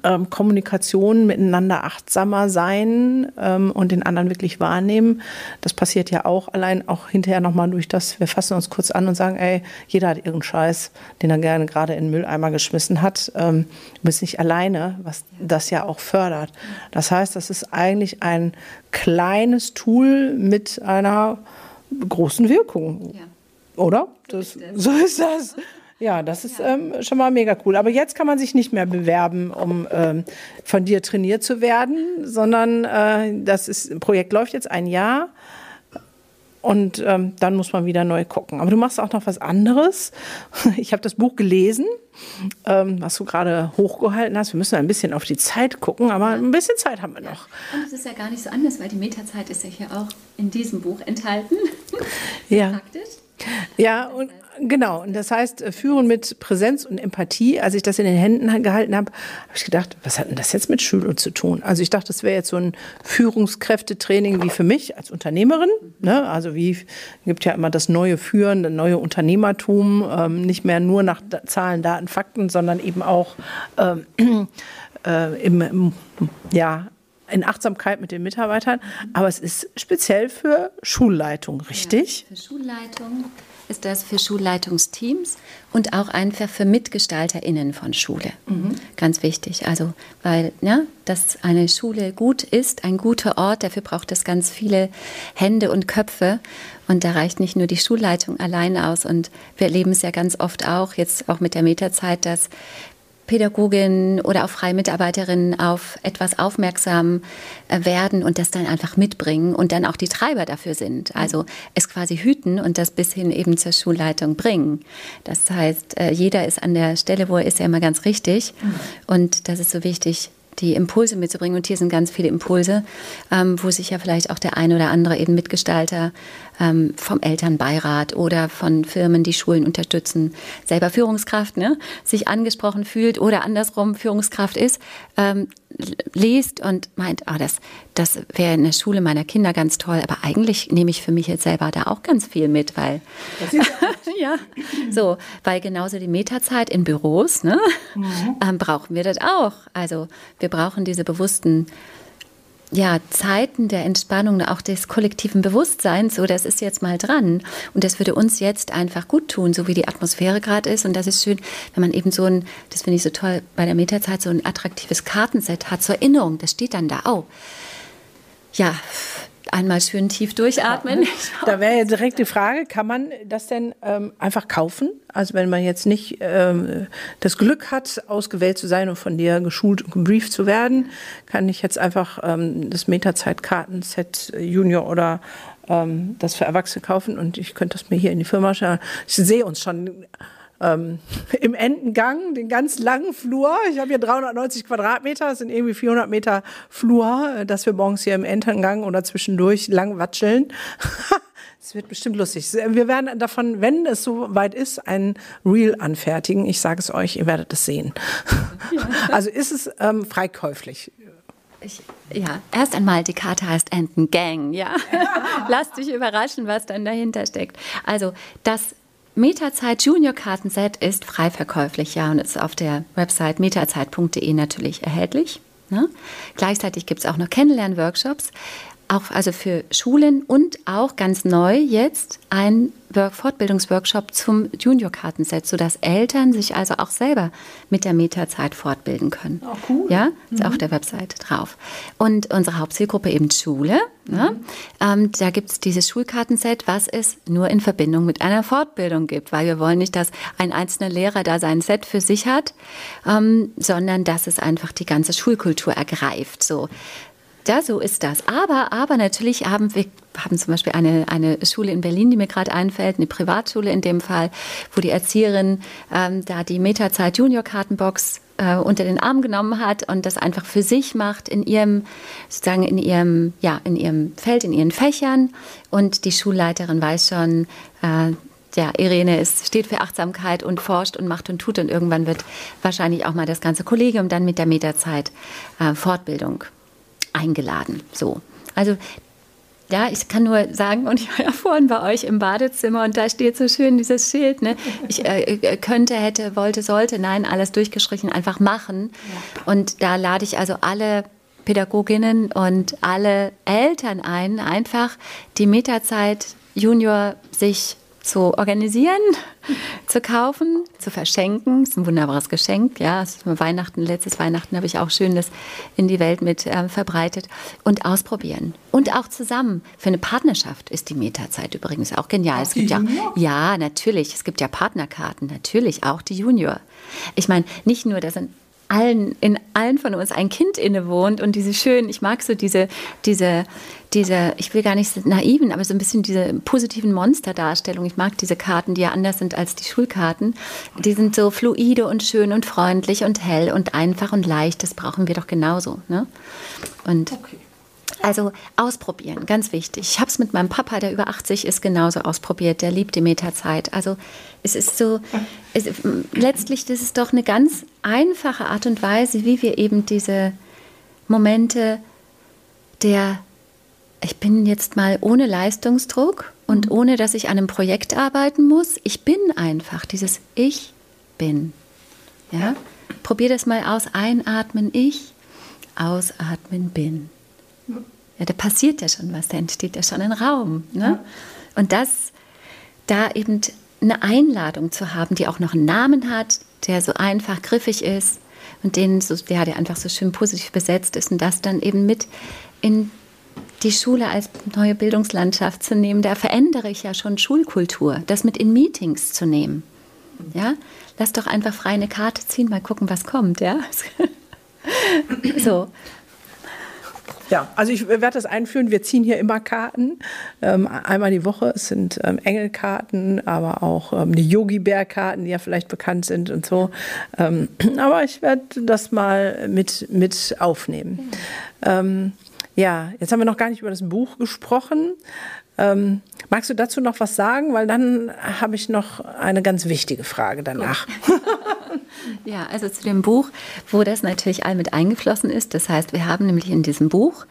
ähm, Kommunikation miteinander achtsamer sein ähm, und den anderen wirklich wahrnehmen. Das passiert ja auch allein auch hinterher nochmal durch das, wir fassen uns kurz an und sagen, ey, jeder hat irgendeinen Scheiß, den er gerne gerade in den Mülleimer geschmissen hat. Ähm, du bist nicht alleine, was das ja auch fördert. Das heißt, das ist eigentlich ein kleines Tool mit einer großen Wirkung. Ja. Oder? Das, so ist das. (laughs) Ja, das ist ja. ähm, schon mal mega cool. Aber jetzt kann man sich nicht mehr bewerben, um ähm, von dir trainiert zu werden, sondern äh, das ist, Projekt läuft jetzt ein Jahr. Und ähm, dann muss man wieder neu gucken. Aber du machst auch noch was anderes. (laughs) Ich habe das Buch gelesen, ähm, was du gerade hochgehalten hast. Wir müssen ein bisschen auf die Zeit gucken, aber ein bisschen Zeit haben wir noch. Und es ist ja gar nicht so anders, weil die Metazeit ist ja hier auch in diesem Buch enthalten. Ja. (laughs) Praktisch. Ja, und genau. Und das heißt, äh, führen mit Präsenz und Empathie. Als ich das in den Händen gehalten habe, habe ich gedacht, was hat denn das jetzt mit Schule zu tun? Also ich dachte, das wäre jetzt so ein Führungskräftetraining wie für mich als Unternehmerin. Ne? Also wie gibt ja immer das neue Führen, das neue Unternehmertum, ähm, nicht mehr nur nach Zahlen, Daten, Fakten, sondern eben auch ähm, (clears throat) äh, im, im ja, in Achtsamkeit mit den Mitarbeitern, aber es ist speziell für Schulleitung, richtig? Ja, für Schulleitung ist das für Schulleitungsteams und auch einfach für MitgestalterInnen von Schule. Mhm. Ganz wichtig. Also, weil, ja, dass eine Schule gut ist, ein guter Ort, dafür braucht es ganz viele Hände und Köpfe. Und da reicht nicht nur die Schulleitung allein aus. Und wir erleben es ja ganz oft auch, jetzt auch mit der Meterzeit, dass Pädagogin oder auch freie Mitarbeiterinnen auf etwas aufmerksam äh, werden und das dann einfach mitbringen und dann auch die Treiber dafür sind. Also es quasi hüten und das bis hin eben zur Schulleitung bringen. Das heißt, äh, jeder ist an der Stelle, wo er ist, ja immer ganz richtig. Und das ist so wichtig, die Impulse mitzubringen. Und hier sind ganz viele Impulse, ähm, wo sich ja vielleicht auch der ein oder andere eben Mitgestalter ähm, vom Elternbeirat oder von Firmen, die Schulen unterstützen, selber Führungskraft, ne, sich angesprochen fühlt oder andersrum Führungskraft ist, ähm, liest und meint, oh, das, das wäre in der Schule meiner Kinder ganz toll, aber eigentlich nehme ich für mich jetzt selber da auch ganz viel mit, weil (laughs) ja, so, weil genauso die Metazeit in Büros, ne, mhm. ähm, brauchen wir das auch. Also wir brauchen diese bewussten ja, Zeiten der Entspannung, auch des kollektiven Bewusstseins, so das ist jetzt mal dran. Und das würde uns jetzt einfach gut tun, so wie die Atmosphäre gerade ist. Und das ist schön, wenn man eben so ein, das finde ich so toll bei der Metazeit, so ein attraktives Kartenset hat zur Erinnerung. Das steht dann da auch. Ja, einmal schön tief durchatmen. Da wäre ja direkt die Frage, kann man das denn ähm, einfach kaufen? Also wenn man jetzt nicht ähm, das Glück hat, ausgewählt zu sein und von dir geschult und gebrieft zu werden, kann ich jetzt einfach ähm, das Metazeitkartenset Junior oder ähm, das für Erwachsene kaufen und ich könnte das mir hier in die Firma stellen. Ich sehe uns schon ähm, (laughs) im Endengang, den ganz langen Flur. Ich habe hier 390 Quadratmeter, das sind irgendwie 400 Meter Flur, äh, dass wir morgens hier im Endengang oder zwischendurch lang watscheln. (laughs) Es wird bestimmt lustig. Wir werden davon, wenn es so weit ist, ein Reel anfertigen. Ich sage es euch, ihr werdet es sehen. Ja. (laughs) Also ist es ähm, freikäuflich. Ich, ja, erst einmal, die Karte heißt Enten Gang, ja. Lass dich überraschen, was dann dahinter steckt. Also, das Metazeit Junior Kartenset ist frei verkäuflich, ja, und ist auf der Website metazeit.de natürlich erhältlich. Ne? Gleichzeitig gibt es auch noch Kennenlern-Workshops auch also für Schulen und auch ganz neu jetzt ein Fortbildungsworkshop zum Junior-Kartenset, sodass Eltern sich also auch selber mit der Metazeit fortbilden können. Oh, cool. Ja, ist mhm. auf der Website drauf. Und unsere Hauptzielgruppe eben Schule. Mhm. Ne? Ähm, da gibt es dieses Schulkartenset, was es nur in Verbindung mit einer Fortbildung gibt, weil wir wollen nicht, dass ein einzelner Lehrer da sein Set für sich hat, ähm, sondern dass es einfach die ganze Schulkultur ergreift. So. Ja, so ist das. Aber, aber natürlich haben wir haben zum Beispiel eine, eine Schule in Berlin, die mir gerade einfällt, eine Privatschule in dem Fall, wo die Erzieherin ähm, da die Metazeit Junior Kartenbox äh, unter den Arm genommen hat und das einfach für sich macht in ihrem sozusagen in ihrem ja in ihrem Feld, in ihren Fächern und die Schulleiterin weiß schon äh, ja, Irene ist, steht für Achtsamkeit und forscht und macht und tut und irgendwann wird wahrscheinlich auch mal das ganze Kollegium dann mit der Metazeit äh, Fortbildung eingeladen. So. Also ja, ich kann nur sagen, und ich war ja vorhin bei euch im Badezimmer und da steht so schön dieses Schild, ne? Ich äh, äh könnte, hätte, wollte, sollte, nein, alles durchgestrichen, einfach machen. Ja. Und da lade ich also alle Pädagoginnen und alle Eltern ein, einfach die Metazeit Junior sich zu organisieren, (laughs) zu kaufen, zu verschenken. Das ist ein wunderbares Geschenk. Ja, Weihnachten, letztes Weihnachten habe ich auch schön das in die Welt mit äh, verbreitet. Und ausprobieren. Und auch zusammen. Für eine Partnerschaft ist die Metazeit übrigens auch genial. Auch es gibt ja, ja, natürlich. Es gibt ja Partnerkarten, natürlich, auch die Junior. Ich meine, nicht nur, dass ein allen, in allen von uns ein Kind innewohnt und diese schönen, ich mag so diese, diese, diese, ich will gar nicht naiven, aber so ein bisschen diese positiven Monsterdarstellung. Ich mag diese Karten, die ja anders sind als die Schulkarten. Die sind so fluide und schön und freundlich und hell und einfach und leicht. Das brauchen wir doch genauso. Ne? Und okay. Also ausprobieren, ganz wichtig. Ich habe es mit meinem Papa, der über 80 ist, genauso ausprobiert. Der liebt die Metazeit. Also es ist so, es, letztlich das ist doch eine ganz einfache Art und Weise, wie wir eben diese Momente der, ich bin jetzt mal ohne Leistungsdruck und mhm. ohne, dass ich an einem Projekt arbeiten muss. Ich bin einfach dieses Ich bin. Ja? Probier das mal aus. Einatmen, ich, ausatmen, bin. Ja, da passiert ja schon was, da entsteht ja schon ein Raum. Ne? Ja. Und das, da eben eine Einladung zu haben, die auch noch einen Namen hat, der so einfach griffig ist und den so, ja, der einfach so schön positiv besetzt ist und das dann eben mit in die Schule als neue Bildungslandschaft zu nehmen, da verändere ich ja schon Schulkultur, das mit in Meetings zu nehmen. Ja, lass doch einfach frei eine Karte ziehen, mal gucken, was kommt, ja. (laughs) so. Ja, also ich werde das einführen. Wir ziehen hier immer Karten. Ähm, einmal die Woche. Es sind ähm, Engelkarten, aber auch ähm, die Yogi-Bär-Karten, die ja vielleicht bekannt sind und so. (clears throat) Aber ich werde das mal mit, mit aufnehmen. Ähm, ja, jetzt haben wir noch gar nicht über das Buch gesprochen. Ähm, magst du dazu noch was sagen? Weil dann habe ich noch eine ganz wichtige Frage danach. ja, (laughs) also zu dem Buch, wo das natürlich all mit eingeflossen ist. Das heißt, wir haben nämlich in diesem Buch,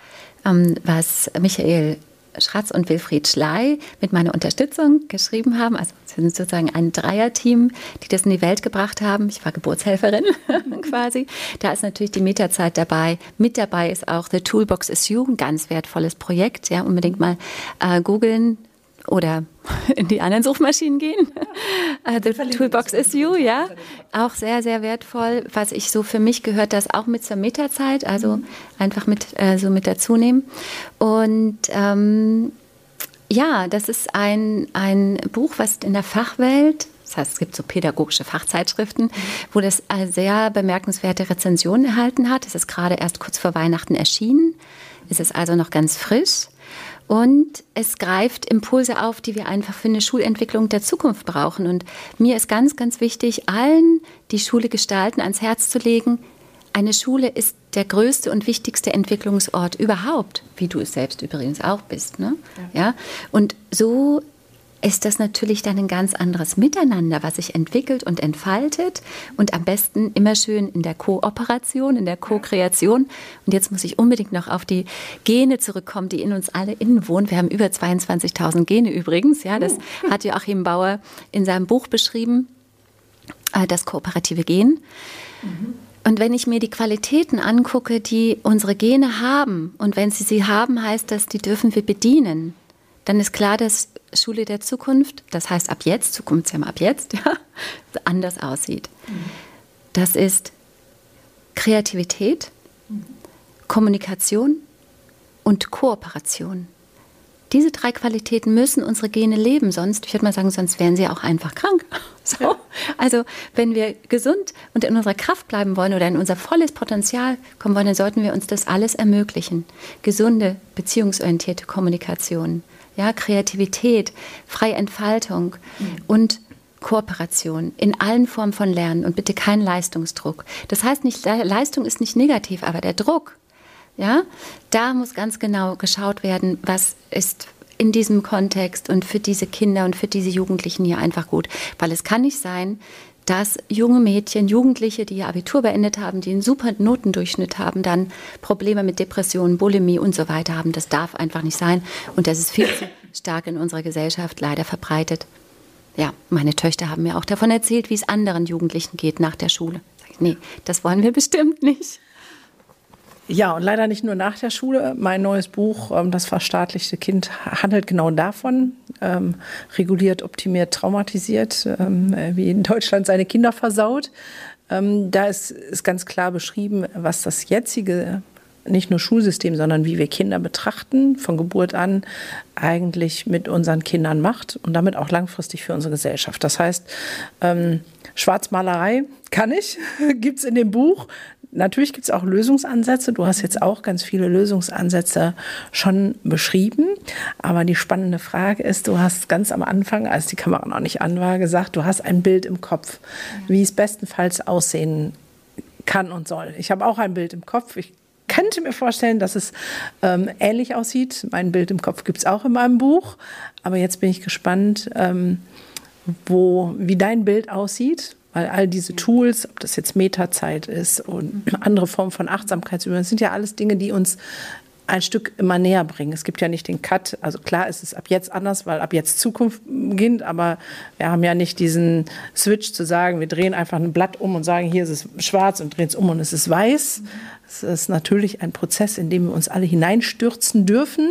ähm, was Michael Schratz und Wilfried Schley mit meiner Unterstützung geschrieben haben. Also wir sind sozusagen ein Dreierteam, die das in die Welt gebracht haben. Ich war Geburtshelferin (laughs) quasi. Da ist natürlich die Meterzeit dabei. Mit dabei ist auch The Toolbox is You, ein ganz wertvolles Projekt. Ja, unbedingt mal äh, googeln oder (laughs) in die anderen Suchmaschinen gehen. Uh, the Toolbox is you, ja. Auch sehr, sehr wertvoll. Was ich so für mich gehört, das auch mit zur Meterzeit, also mhm. einfach mit äh, so mit dazu nehmen. Und ähm, ja, das ist ein, ein Buch, was in der Fachwelt das heißt, es gibt so pädagogische Fachzeitschriften, wo das äh, sehr bemerkenswerte Rezensionen erhalten hat. Es ist gerade erst kurz vor Weihnachten erschienen. Es ist also noch ganz frisch. Und es greift Impulse auf, die wir einfach für eine Schulentwicklung der Zukunft brauchen. Und mir ist ganz, ganz wichtig, allen, die Schule gestalten, ans Herz zu legen, eine Schule ist der größte und wichtigste Entwicklungsort überhaupt, wie du es selbst übrigens auch bist. Ne? Ja. ja? Und so ist das natürlich dann ein ganz anderes Miteinander, was sich entwickelt und entfaltet und am besten immer schön in der Kooperation, in der Co-Kreation. Und jetzt muss ich unbedingt noch auf die Gene zurückkommen, die in uns alle innen wohnen. Wir haben über 22.000 Gene übrigens. Ja, das uh. hat Joachim Bauer in seinem Buch beschrieben, äh, das kooperative Gen. Mhm. Und wenn ich mir die Qualitäten angucke, die unsere Gene haben, und wenn sie sie haben, heißt das, die dürfen wir bedienen dann ist klar, dass Schule der Zukunft, das heißt ab jetzt, Zukunft ist ja mal ab jetzt, (laughs) ja, anders aussieht. Das ist Kreativität. Kommunikation und Kooperation. Diese drei Qualitäten müssen unsere Gene leben, sonst, ich würde mal sagen, sonst wären sie auch einfach krank. (laughs) So. Also, wenn wir gesund und in unserer Kraft bleiben wollen oder in unser volles Potenzial kommen wollen, dann sollten wir uns das alles ermöglichen. Gesunde, beziehungsorientierte Kommunikation, ja, Kreativität, freie Entfaltung mhm. und Kooperation in allen Formen von Lernen und bitte kein Leistungsdruck. Das heißt nicht, Leistung ist nicht negativ, aber der Druck, ja, da muss ganz genau geschaut werden, was ist in diesem Kontext und für diese Kinder und für diese Jugendlichen hier einfach gut. Weil es kann nicht sein, dass junge Mädchen, Jugendliche, die ihr Abitur beendet haben, die einen super Notendurchschnitt haben, dann Probleme mit Depressionen, Bulimie und so weiter haben. Das darf einfach nicht sein. Und das ist viel zu stark in unserer Gesellschaft leider verbreitet. Ja, meine Töchter haben mir auch davon erzählt, wie es anderen Jugendlichen geht nach der Schule. nee, das wollen wir bestimmt nicht. Ja, und leider nicht nur nach der Schule. Mein neues Buch, ähm, Das verstaatlichte Kind, handelt genau davon. Ähm, reguliert, optimiert, traumatisiert, ähm, wie in Deutschland seine Kinder versaut. Ähm, da ist, ist ganz klar beschrieben, was das jetzige nicht nur Schulsystem, sondern wie wir Kinder betrachten, von Geburt an eigentlich mit unseren Kindern macht und damit auch langfristig für unsere Gesellschaft. Das heißt, ähm, Schwarzmalerei kann ich, (laughs) gibt es in dem Buch. Natürlich gibt es auch Lösungsansätze. Du hast jetzt auch ganz viele Lösungsansätze schon beschrieben. Aber die spannende Frage ist, du hast ganz am Anfang, als die Kamera noch nicht an war, gesagt, du hast ein Bild im Kopf, wie es bestenfalls aussehen kann und soll. Ich habe auch ein Bild im Kopf. Ich könnte mir vorstellen, dass es ähm, ähnlich aussieht. Mein Bild im Kopf gibt es auch in meinem Buch. Aber jetzt bin ich gespannt, ähm, wo, wie dein Bild aussieht weil all diese Tools, ob das jetzt Metazeit ist und andere Formen von Achtsamkeitsübungen, sind ja alles Dinge, die uns ein Stück immer näher bringen. Es gibt ja nicht den Cut. Also klar ist es ab jetzt anders, weil ab jetzt Zukunft beginnt, aber wir haben ja nicht diesen Switch zu sagen, wir drehen einfach ein Blatt um und sagen, hier ist es schwarz und drehen es um und es ist weiß. Es ist natürlich ein Prozess, in dem wir uns alle hineinstürzen dürfen.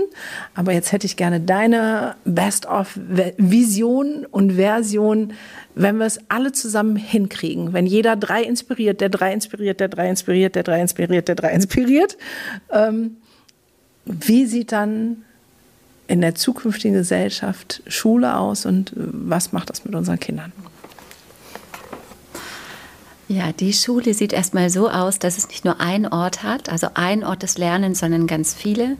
Aber jetzt hätte ich gerne deine Best-of-Vision und Version wenn wir es alle zusammen hinkriegen, wenn jeder drei inspiriert, der drei inspiriert, der drei inspiriert, der drei inspiriert, der drei inspiriert, ähm, wie sieht dann in der zukünftigen Gesellschaft Schule aus und was macht das mit unseren Kindern? Ja, die Schule sieht erstmal so aus, dass es nicht nur einen Ort hat, also ein Ort des Lernens, sondern ganz viele, mhm.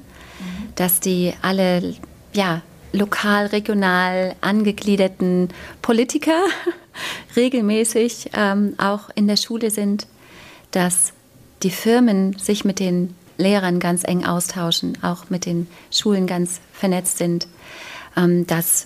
dass die alle ja, lokal, regional angegliederten Politiker (laughs) regelmäßig ähm, auch in der Schule sind, dass die Firmen sich mit den Lehrern ganz eng austauschen, auch mit den Schulen ganz vernetzt sind, ähm, dass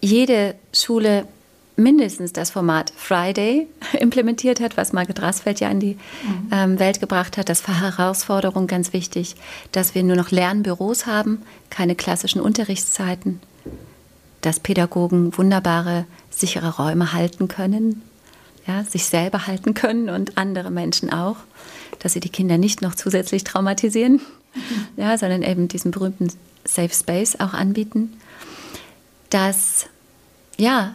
jede Schule mindestens das Format Friday (laughs) implementiert hat, was Margit Rasfeld ja in die mhm. ähm, Welt gebracht hat. Das war Herausforderung ganz wichtig, dass wir nur noch Lernbüros haben, keine klassischen Unterrichtszeiten, dass Pädagogen wunderbare, sichere Räume halten können, ja, sich selber halten können und andere Menschen auch, dass sie die Kinder nicht noch zusätzlich traumatisieren, mhm. ja, sondern eben diesen berühmten Safe Space auch anbieten, dass ja,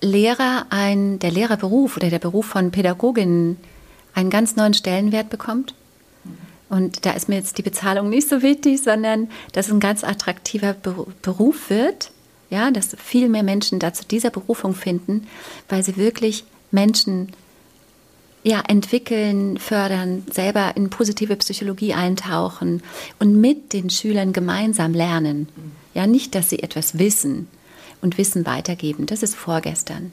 Lehrer ein, der Lehrerberuf oder der Beruf von Pädagoginnen einen ganz neuen Stellenwert bekommt. Und da ist mir jetzt die Bezahlung nicht so wichtig, sondern dass es ein ganz attraktiver Beruf wird, ja, dass viel mehr Menschen dazu dieser Berufung finden, weil sie wirklich Menschen ja, entwickeln, fördern, selber in positive Psychologie eintauchen und mit den Schülern gemeinsam lernen. Ja, nicht, dass sie etwas wissen, und Wissen weitergeben. Das ist vorgestern.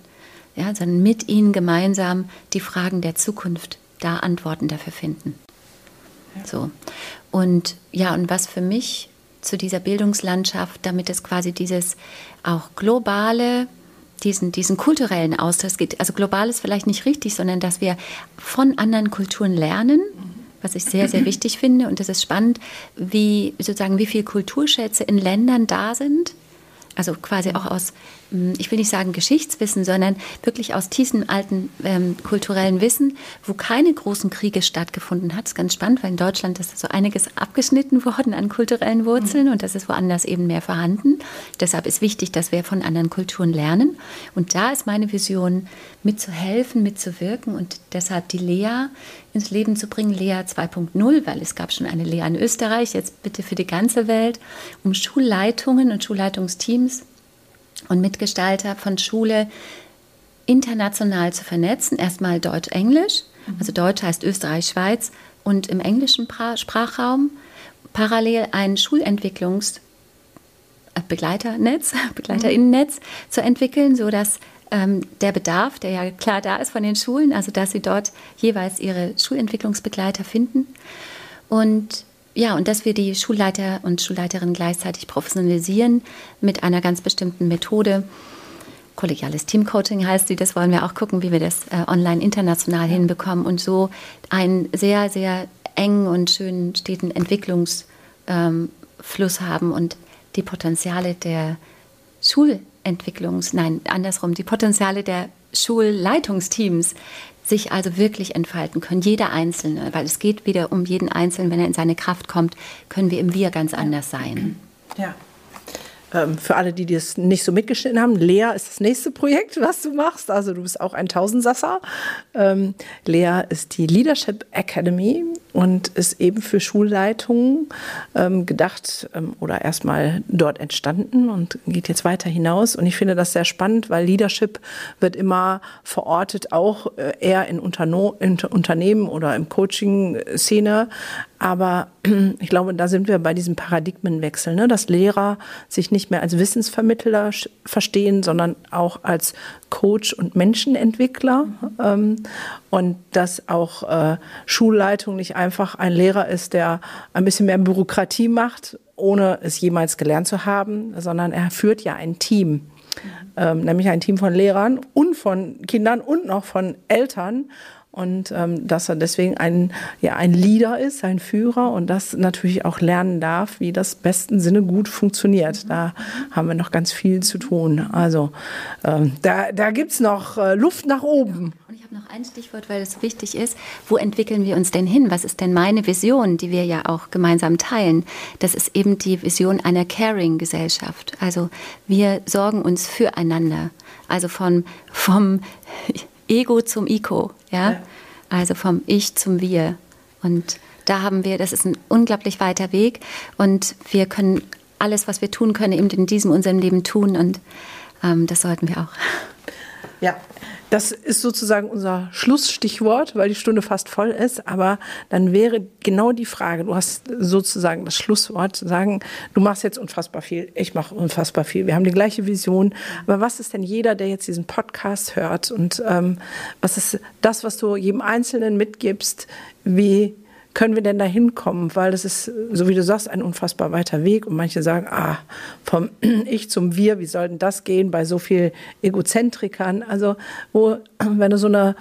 Ja, sondern mit ihnen gemeinsam die Fragen der Zukunft da Antworten dafür finden. So. Und ja, und was für mich zu dieser Bildungslandschaft, damit es quasi dieses auch globale, diesen, diesen kulturellen Austausch geht. Also global ist vielleicht nicht richtig, sondern dass wir von anderen Kulturen lernen, was ich sehr, sehr (clears throat) wichtig finde. Und es ist spannend, wie sozusagen, wie viele Kulturschätze in Ländern da sind, also quasi auch aus, ich will nicht sagen Geschichtswissen, sondern wirklich aus tiefem alten ähm, kulturellen Wissen, wo keine großen Kriege stattgefunden hat. Das ist ganz spannend, weil in Deutschland ist so einiges abgeschnitten worden an kulturellen Wurzeln mhm. und das ist woanders eben mehr vorhanden. Deshalb ist wichtig, dass wir von anderen Kulturen lernen. Und da ist meine Vision, mitzuhelfen, mitzuwirken und deshalb die Lea ins Leben zu bringen, Lea 2.0, weil es gab schon eine Lea in Österreich, jetzt bitte für die ganze Welt, um Schulleitungen und Schulleitungsteams und Mitgestalter von Schule international zu vernetzen. Erstmal Deutsch-Englisch, mhm. also Deutsch heißt Österreich, Schweiz und im englischen Sprachraum parallel ein Schulentwicklungs- äh, Begleiternetz, (laughs) Begleiterinnennetz zu entwickeln, sodass ähm, der Bedarf, der ja klar da ist von den Schulen, also dass sie dort jeweils ihre Schulentwicklungsbegleiter finden. Und ja, und dass wir die Schulleiter und Schulleiterinnen gleichzeitig professionalisieren mit einer ganz bestimmten Methode. Kollegiales Teamcoaching heißt die, das wollen wir auch gucken, wie wir das äh, online international ja. hinbekommen und so einen sehr, sehr engen und schönen, steten Entwicklungsfluss ähm, haben und die Potenziale der Schul Entwicklungs-, nein, andersrum, die Potenziale der Schulleitungsteams sich also wirklich entfalten können, jeder Einzelne, weil es geht wieder um jeden Einzelnen, wenn er in seine Kraft kommt, können wir im Wir ganz anders sein. Ja. Ähm, für alle, die das nicht so mitgeschnitten haben, Lea ist das nächste Projekt, was du machst. Also du bist auch ein Tausendsasser. Ähm, Lea ist die Leadership Academy und ist eben für Schulleitungen ähm, gedacht ähm, oder erstmal dort entstanden und geht jetzt weiter hinaus. Und ich finde das sehr spannend, weil Leadership wird immer verortet, auch äh, eher in, Unterno in Unternehmen oder im Coaching-Szene. Aber (clears throat) ich glaube, da sind wir bei diesem Paradigmenwechsel, ne? dass Lehrer sich nicht mehr als Wissensvermittler verstehen, sondern auch als Coach und Menschenentwickler. Ähm, und dass auch äh, Schulleitung nicht einfach ein Lehrer ist, der ein bisschen mehr Bürokratie macht, ohne es jemals gelernt zu haben, sondern er führt ja ein Team. Ähm, nämlich ein Team von Lehrern und von Kindern und noch von Eltern und ähm, dass er deswegen ein, ja, ein Leader ist, ein Führer und das natürlich auch lernen darf, wie das besten Sinne gut funktioniert. Da haben wir noch ganz viel zu tun. Also ähm, da, da gibt es noch äh, Luft nach oben. Und ich habe noch ein Stichwort, weil es wichtig ist. Wo entwickeln wir uns denn hin? Was ist denn meine Vision, die wir ja auch gemeinsam teilen? Das ist eben die Vision einer Caring-Gesellschaft. Also wir sorgen uns füreinander. Also von, vom (laughs) Ego zum Iko, ja? ja? Also vom Ich zum Wir. Und da haben wir, das ist ein unglaublich weiter Weg und wir können alles, was wir tun können, eben in diesem unserem Leben tun und ähm, das sollten wir auch. Ja, Das ist sozusagen unser Schlussstichwort, weil die Stunde fast voll ist. Aber dann wäre genau die Frage, du hast sozusagen das Schlusswort, zu sagen, du machst jetzt unfassbar viel, ich mache unfassbar viel. Wir haben die gleiche Vision. Aber was ist denn jeder, der jetzt diesen Podcast hört? Und ähm, was ist das, was du jedem Einzelnen mitgibst? Wie können wir denn da hinkommen? Weil das ist, so wie du sagst, ein unfassbar weiter Weg. Und manche sagen, ah, vom (clears throat) Ich zum Wir, wie soll denn das gehen bei so viel Egozentrikern? Also, wo, (clears throat) wenn du so eine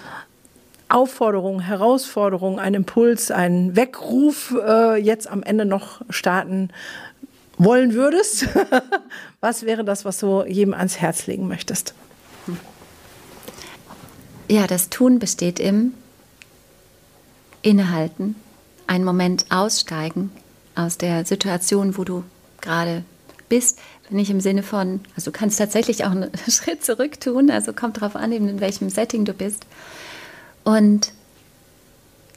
Aufforderung, Herausforderung, ein Impuls, ein Weckruf äh, jetzt am Ende noch starten wollen würdest, (laughs) was wäre das, was du jedem ans Herz legen möchtest? Ja, das Tun besteht im Innehalten, einen Moment aussteigen aus der Situation, wo du gerade bist. Nicht im Sinne von, also du kannst tatsächlich auch einen (laughs) Schritt zurück tun, also kommt darauf an, in welchem Setting du bist. Und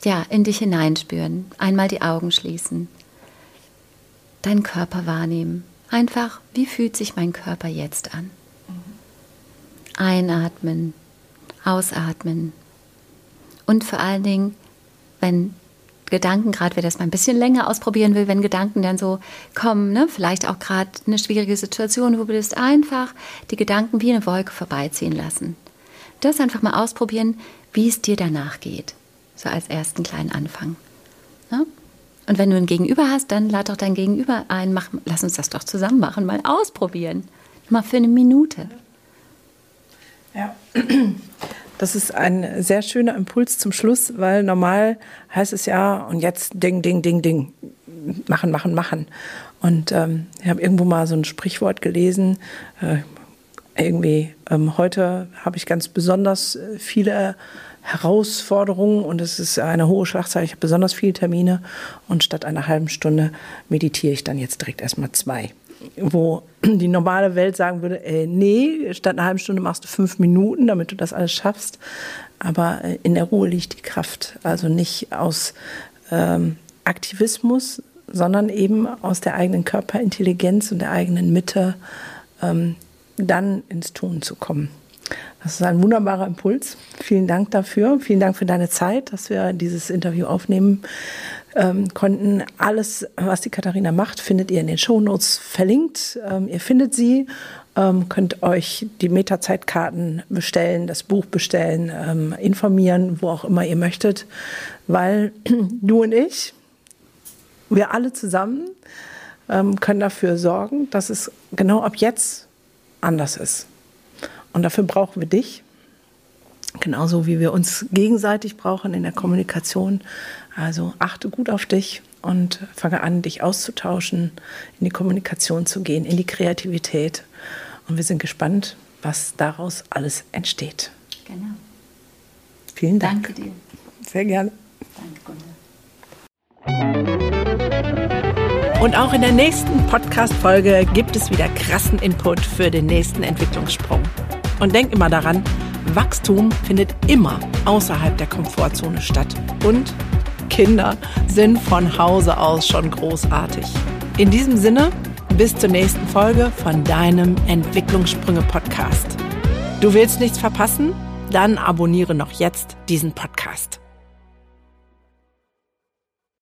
ja, in dich hineinspüren, einmal die Augen schließen, deinen Körper wahrnehmen. Einfach, wie fühlt sich mein Körper jetzt an? Einatmen, ausatmen. Und vor allen Dingen, wenn Gedanken, gerade wer das mal ein bisschen länger ausprobieren will, wenn Gedanken dann so kommen, ne? vielleicht auch gerade eine schwierige Situation, wo du bist, einfach die Gedanken wie eine Wolke vorbeiziehen lassen. Das einfach mal ausprobieren, wie es dir danach geht. So als ersten kleinen Anfang. Ne? Und wenn du ein Gegenüber hast, dann lad doch dein Gegenüber ein, mach, lass uns das doch zusammen machen, mal ausprobieren. Mal für eine Minute. Ja. Das ist ein sehr schöner Impuls zum Schluss, weil normal heißt es ja, und jetzt Ding, Ding, Ding, Ding. Machen, machen, machen. Und ähm, ich habe irgendwo mal so ein Sprichwort gelesen. Äh, irgendwie, ähm, heute habe ich ganz besonders äh, viele Herausforderungen und es ist eine hohe Schlagzahl. Ich habe besonders viele Termine und statt einer halben Stunde meditiere ich dann jetzt direkt erstmal zwei wo (clears throat) die normale Welt sagen würde, äh, nee, statt einer halben Stunde machst du fünf Minuten, damit du das alles schaffst. Aber äh, in der Ruhe liegt die Kraft. Also nicht aus ähm, Aktivismus, sondern eben aus der eigenen Körperintelligenz und der eigenen Mitte ähm, dann ins Tun zu kommen. Das ist ein wunderbarer Impuls. Vielen Dank dafür. Vielen Dank für deine Zeit, dass wir dieses Interview aufnehmen ähm, konnten. Alles, was die Katharina macht, findet ihr in den Shownotes verlinkt. Ähm, ihr findet sie, ähm, könnt euch die Meta-Zeitkarten bestellen, das Buch bestellen, ähm, informieren, wo auch immer ihr möchtet, weil (clears throat) du und ich, wir alle zusammen ähm, können dafür sorgen, dass es genau ab jetzt anders ist. Und dafür brauchen wir dich, genauso wie wir uns gegenseitig brauchen in der Kommunikation, also achte gut auf dich und fange an, dich auszutauschen, in die Kommunikation zu gehen, in die Kreativität. Und wir sind gespannt, was daraus alles entsteht. Genau. Vielen Dank. Danke dir. Sehr gerne. Danke, Gunnar. Und auch in der nächsten Podcast-Folge gibt es wieder krassen Input für den nächsten Entwicklungssprung. Und denk immer daran, Wachstum findet immer außerhalb der Komfortzone statt. Und Kinder sind von Hause aus schon großartig. In diesem Sinne, bis zur nächsten Folge von deinem Entwicklungssprünge Podcast. Du willst nichts verpassen? Dann abonniere noch jetzt diesen Podcast.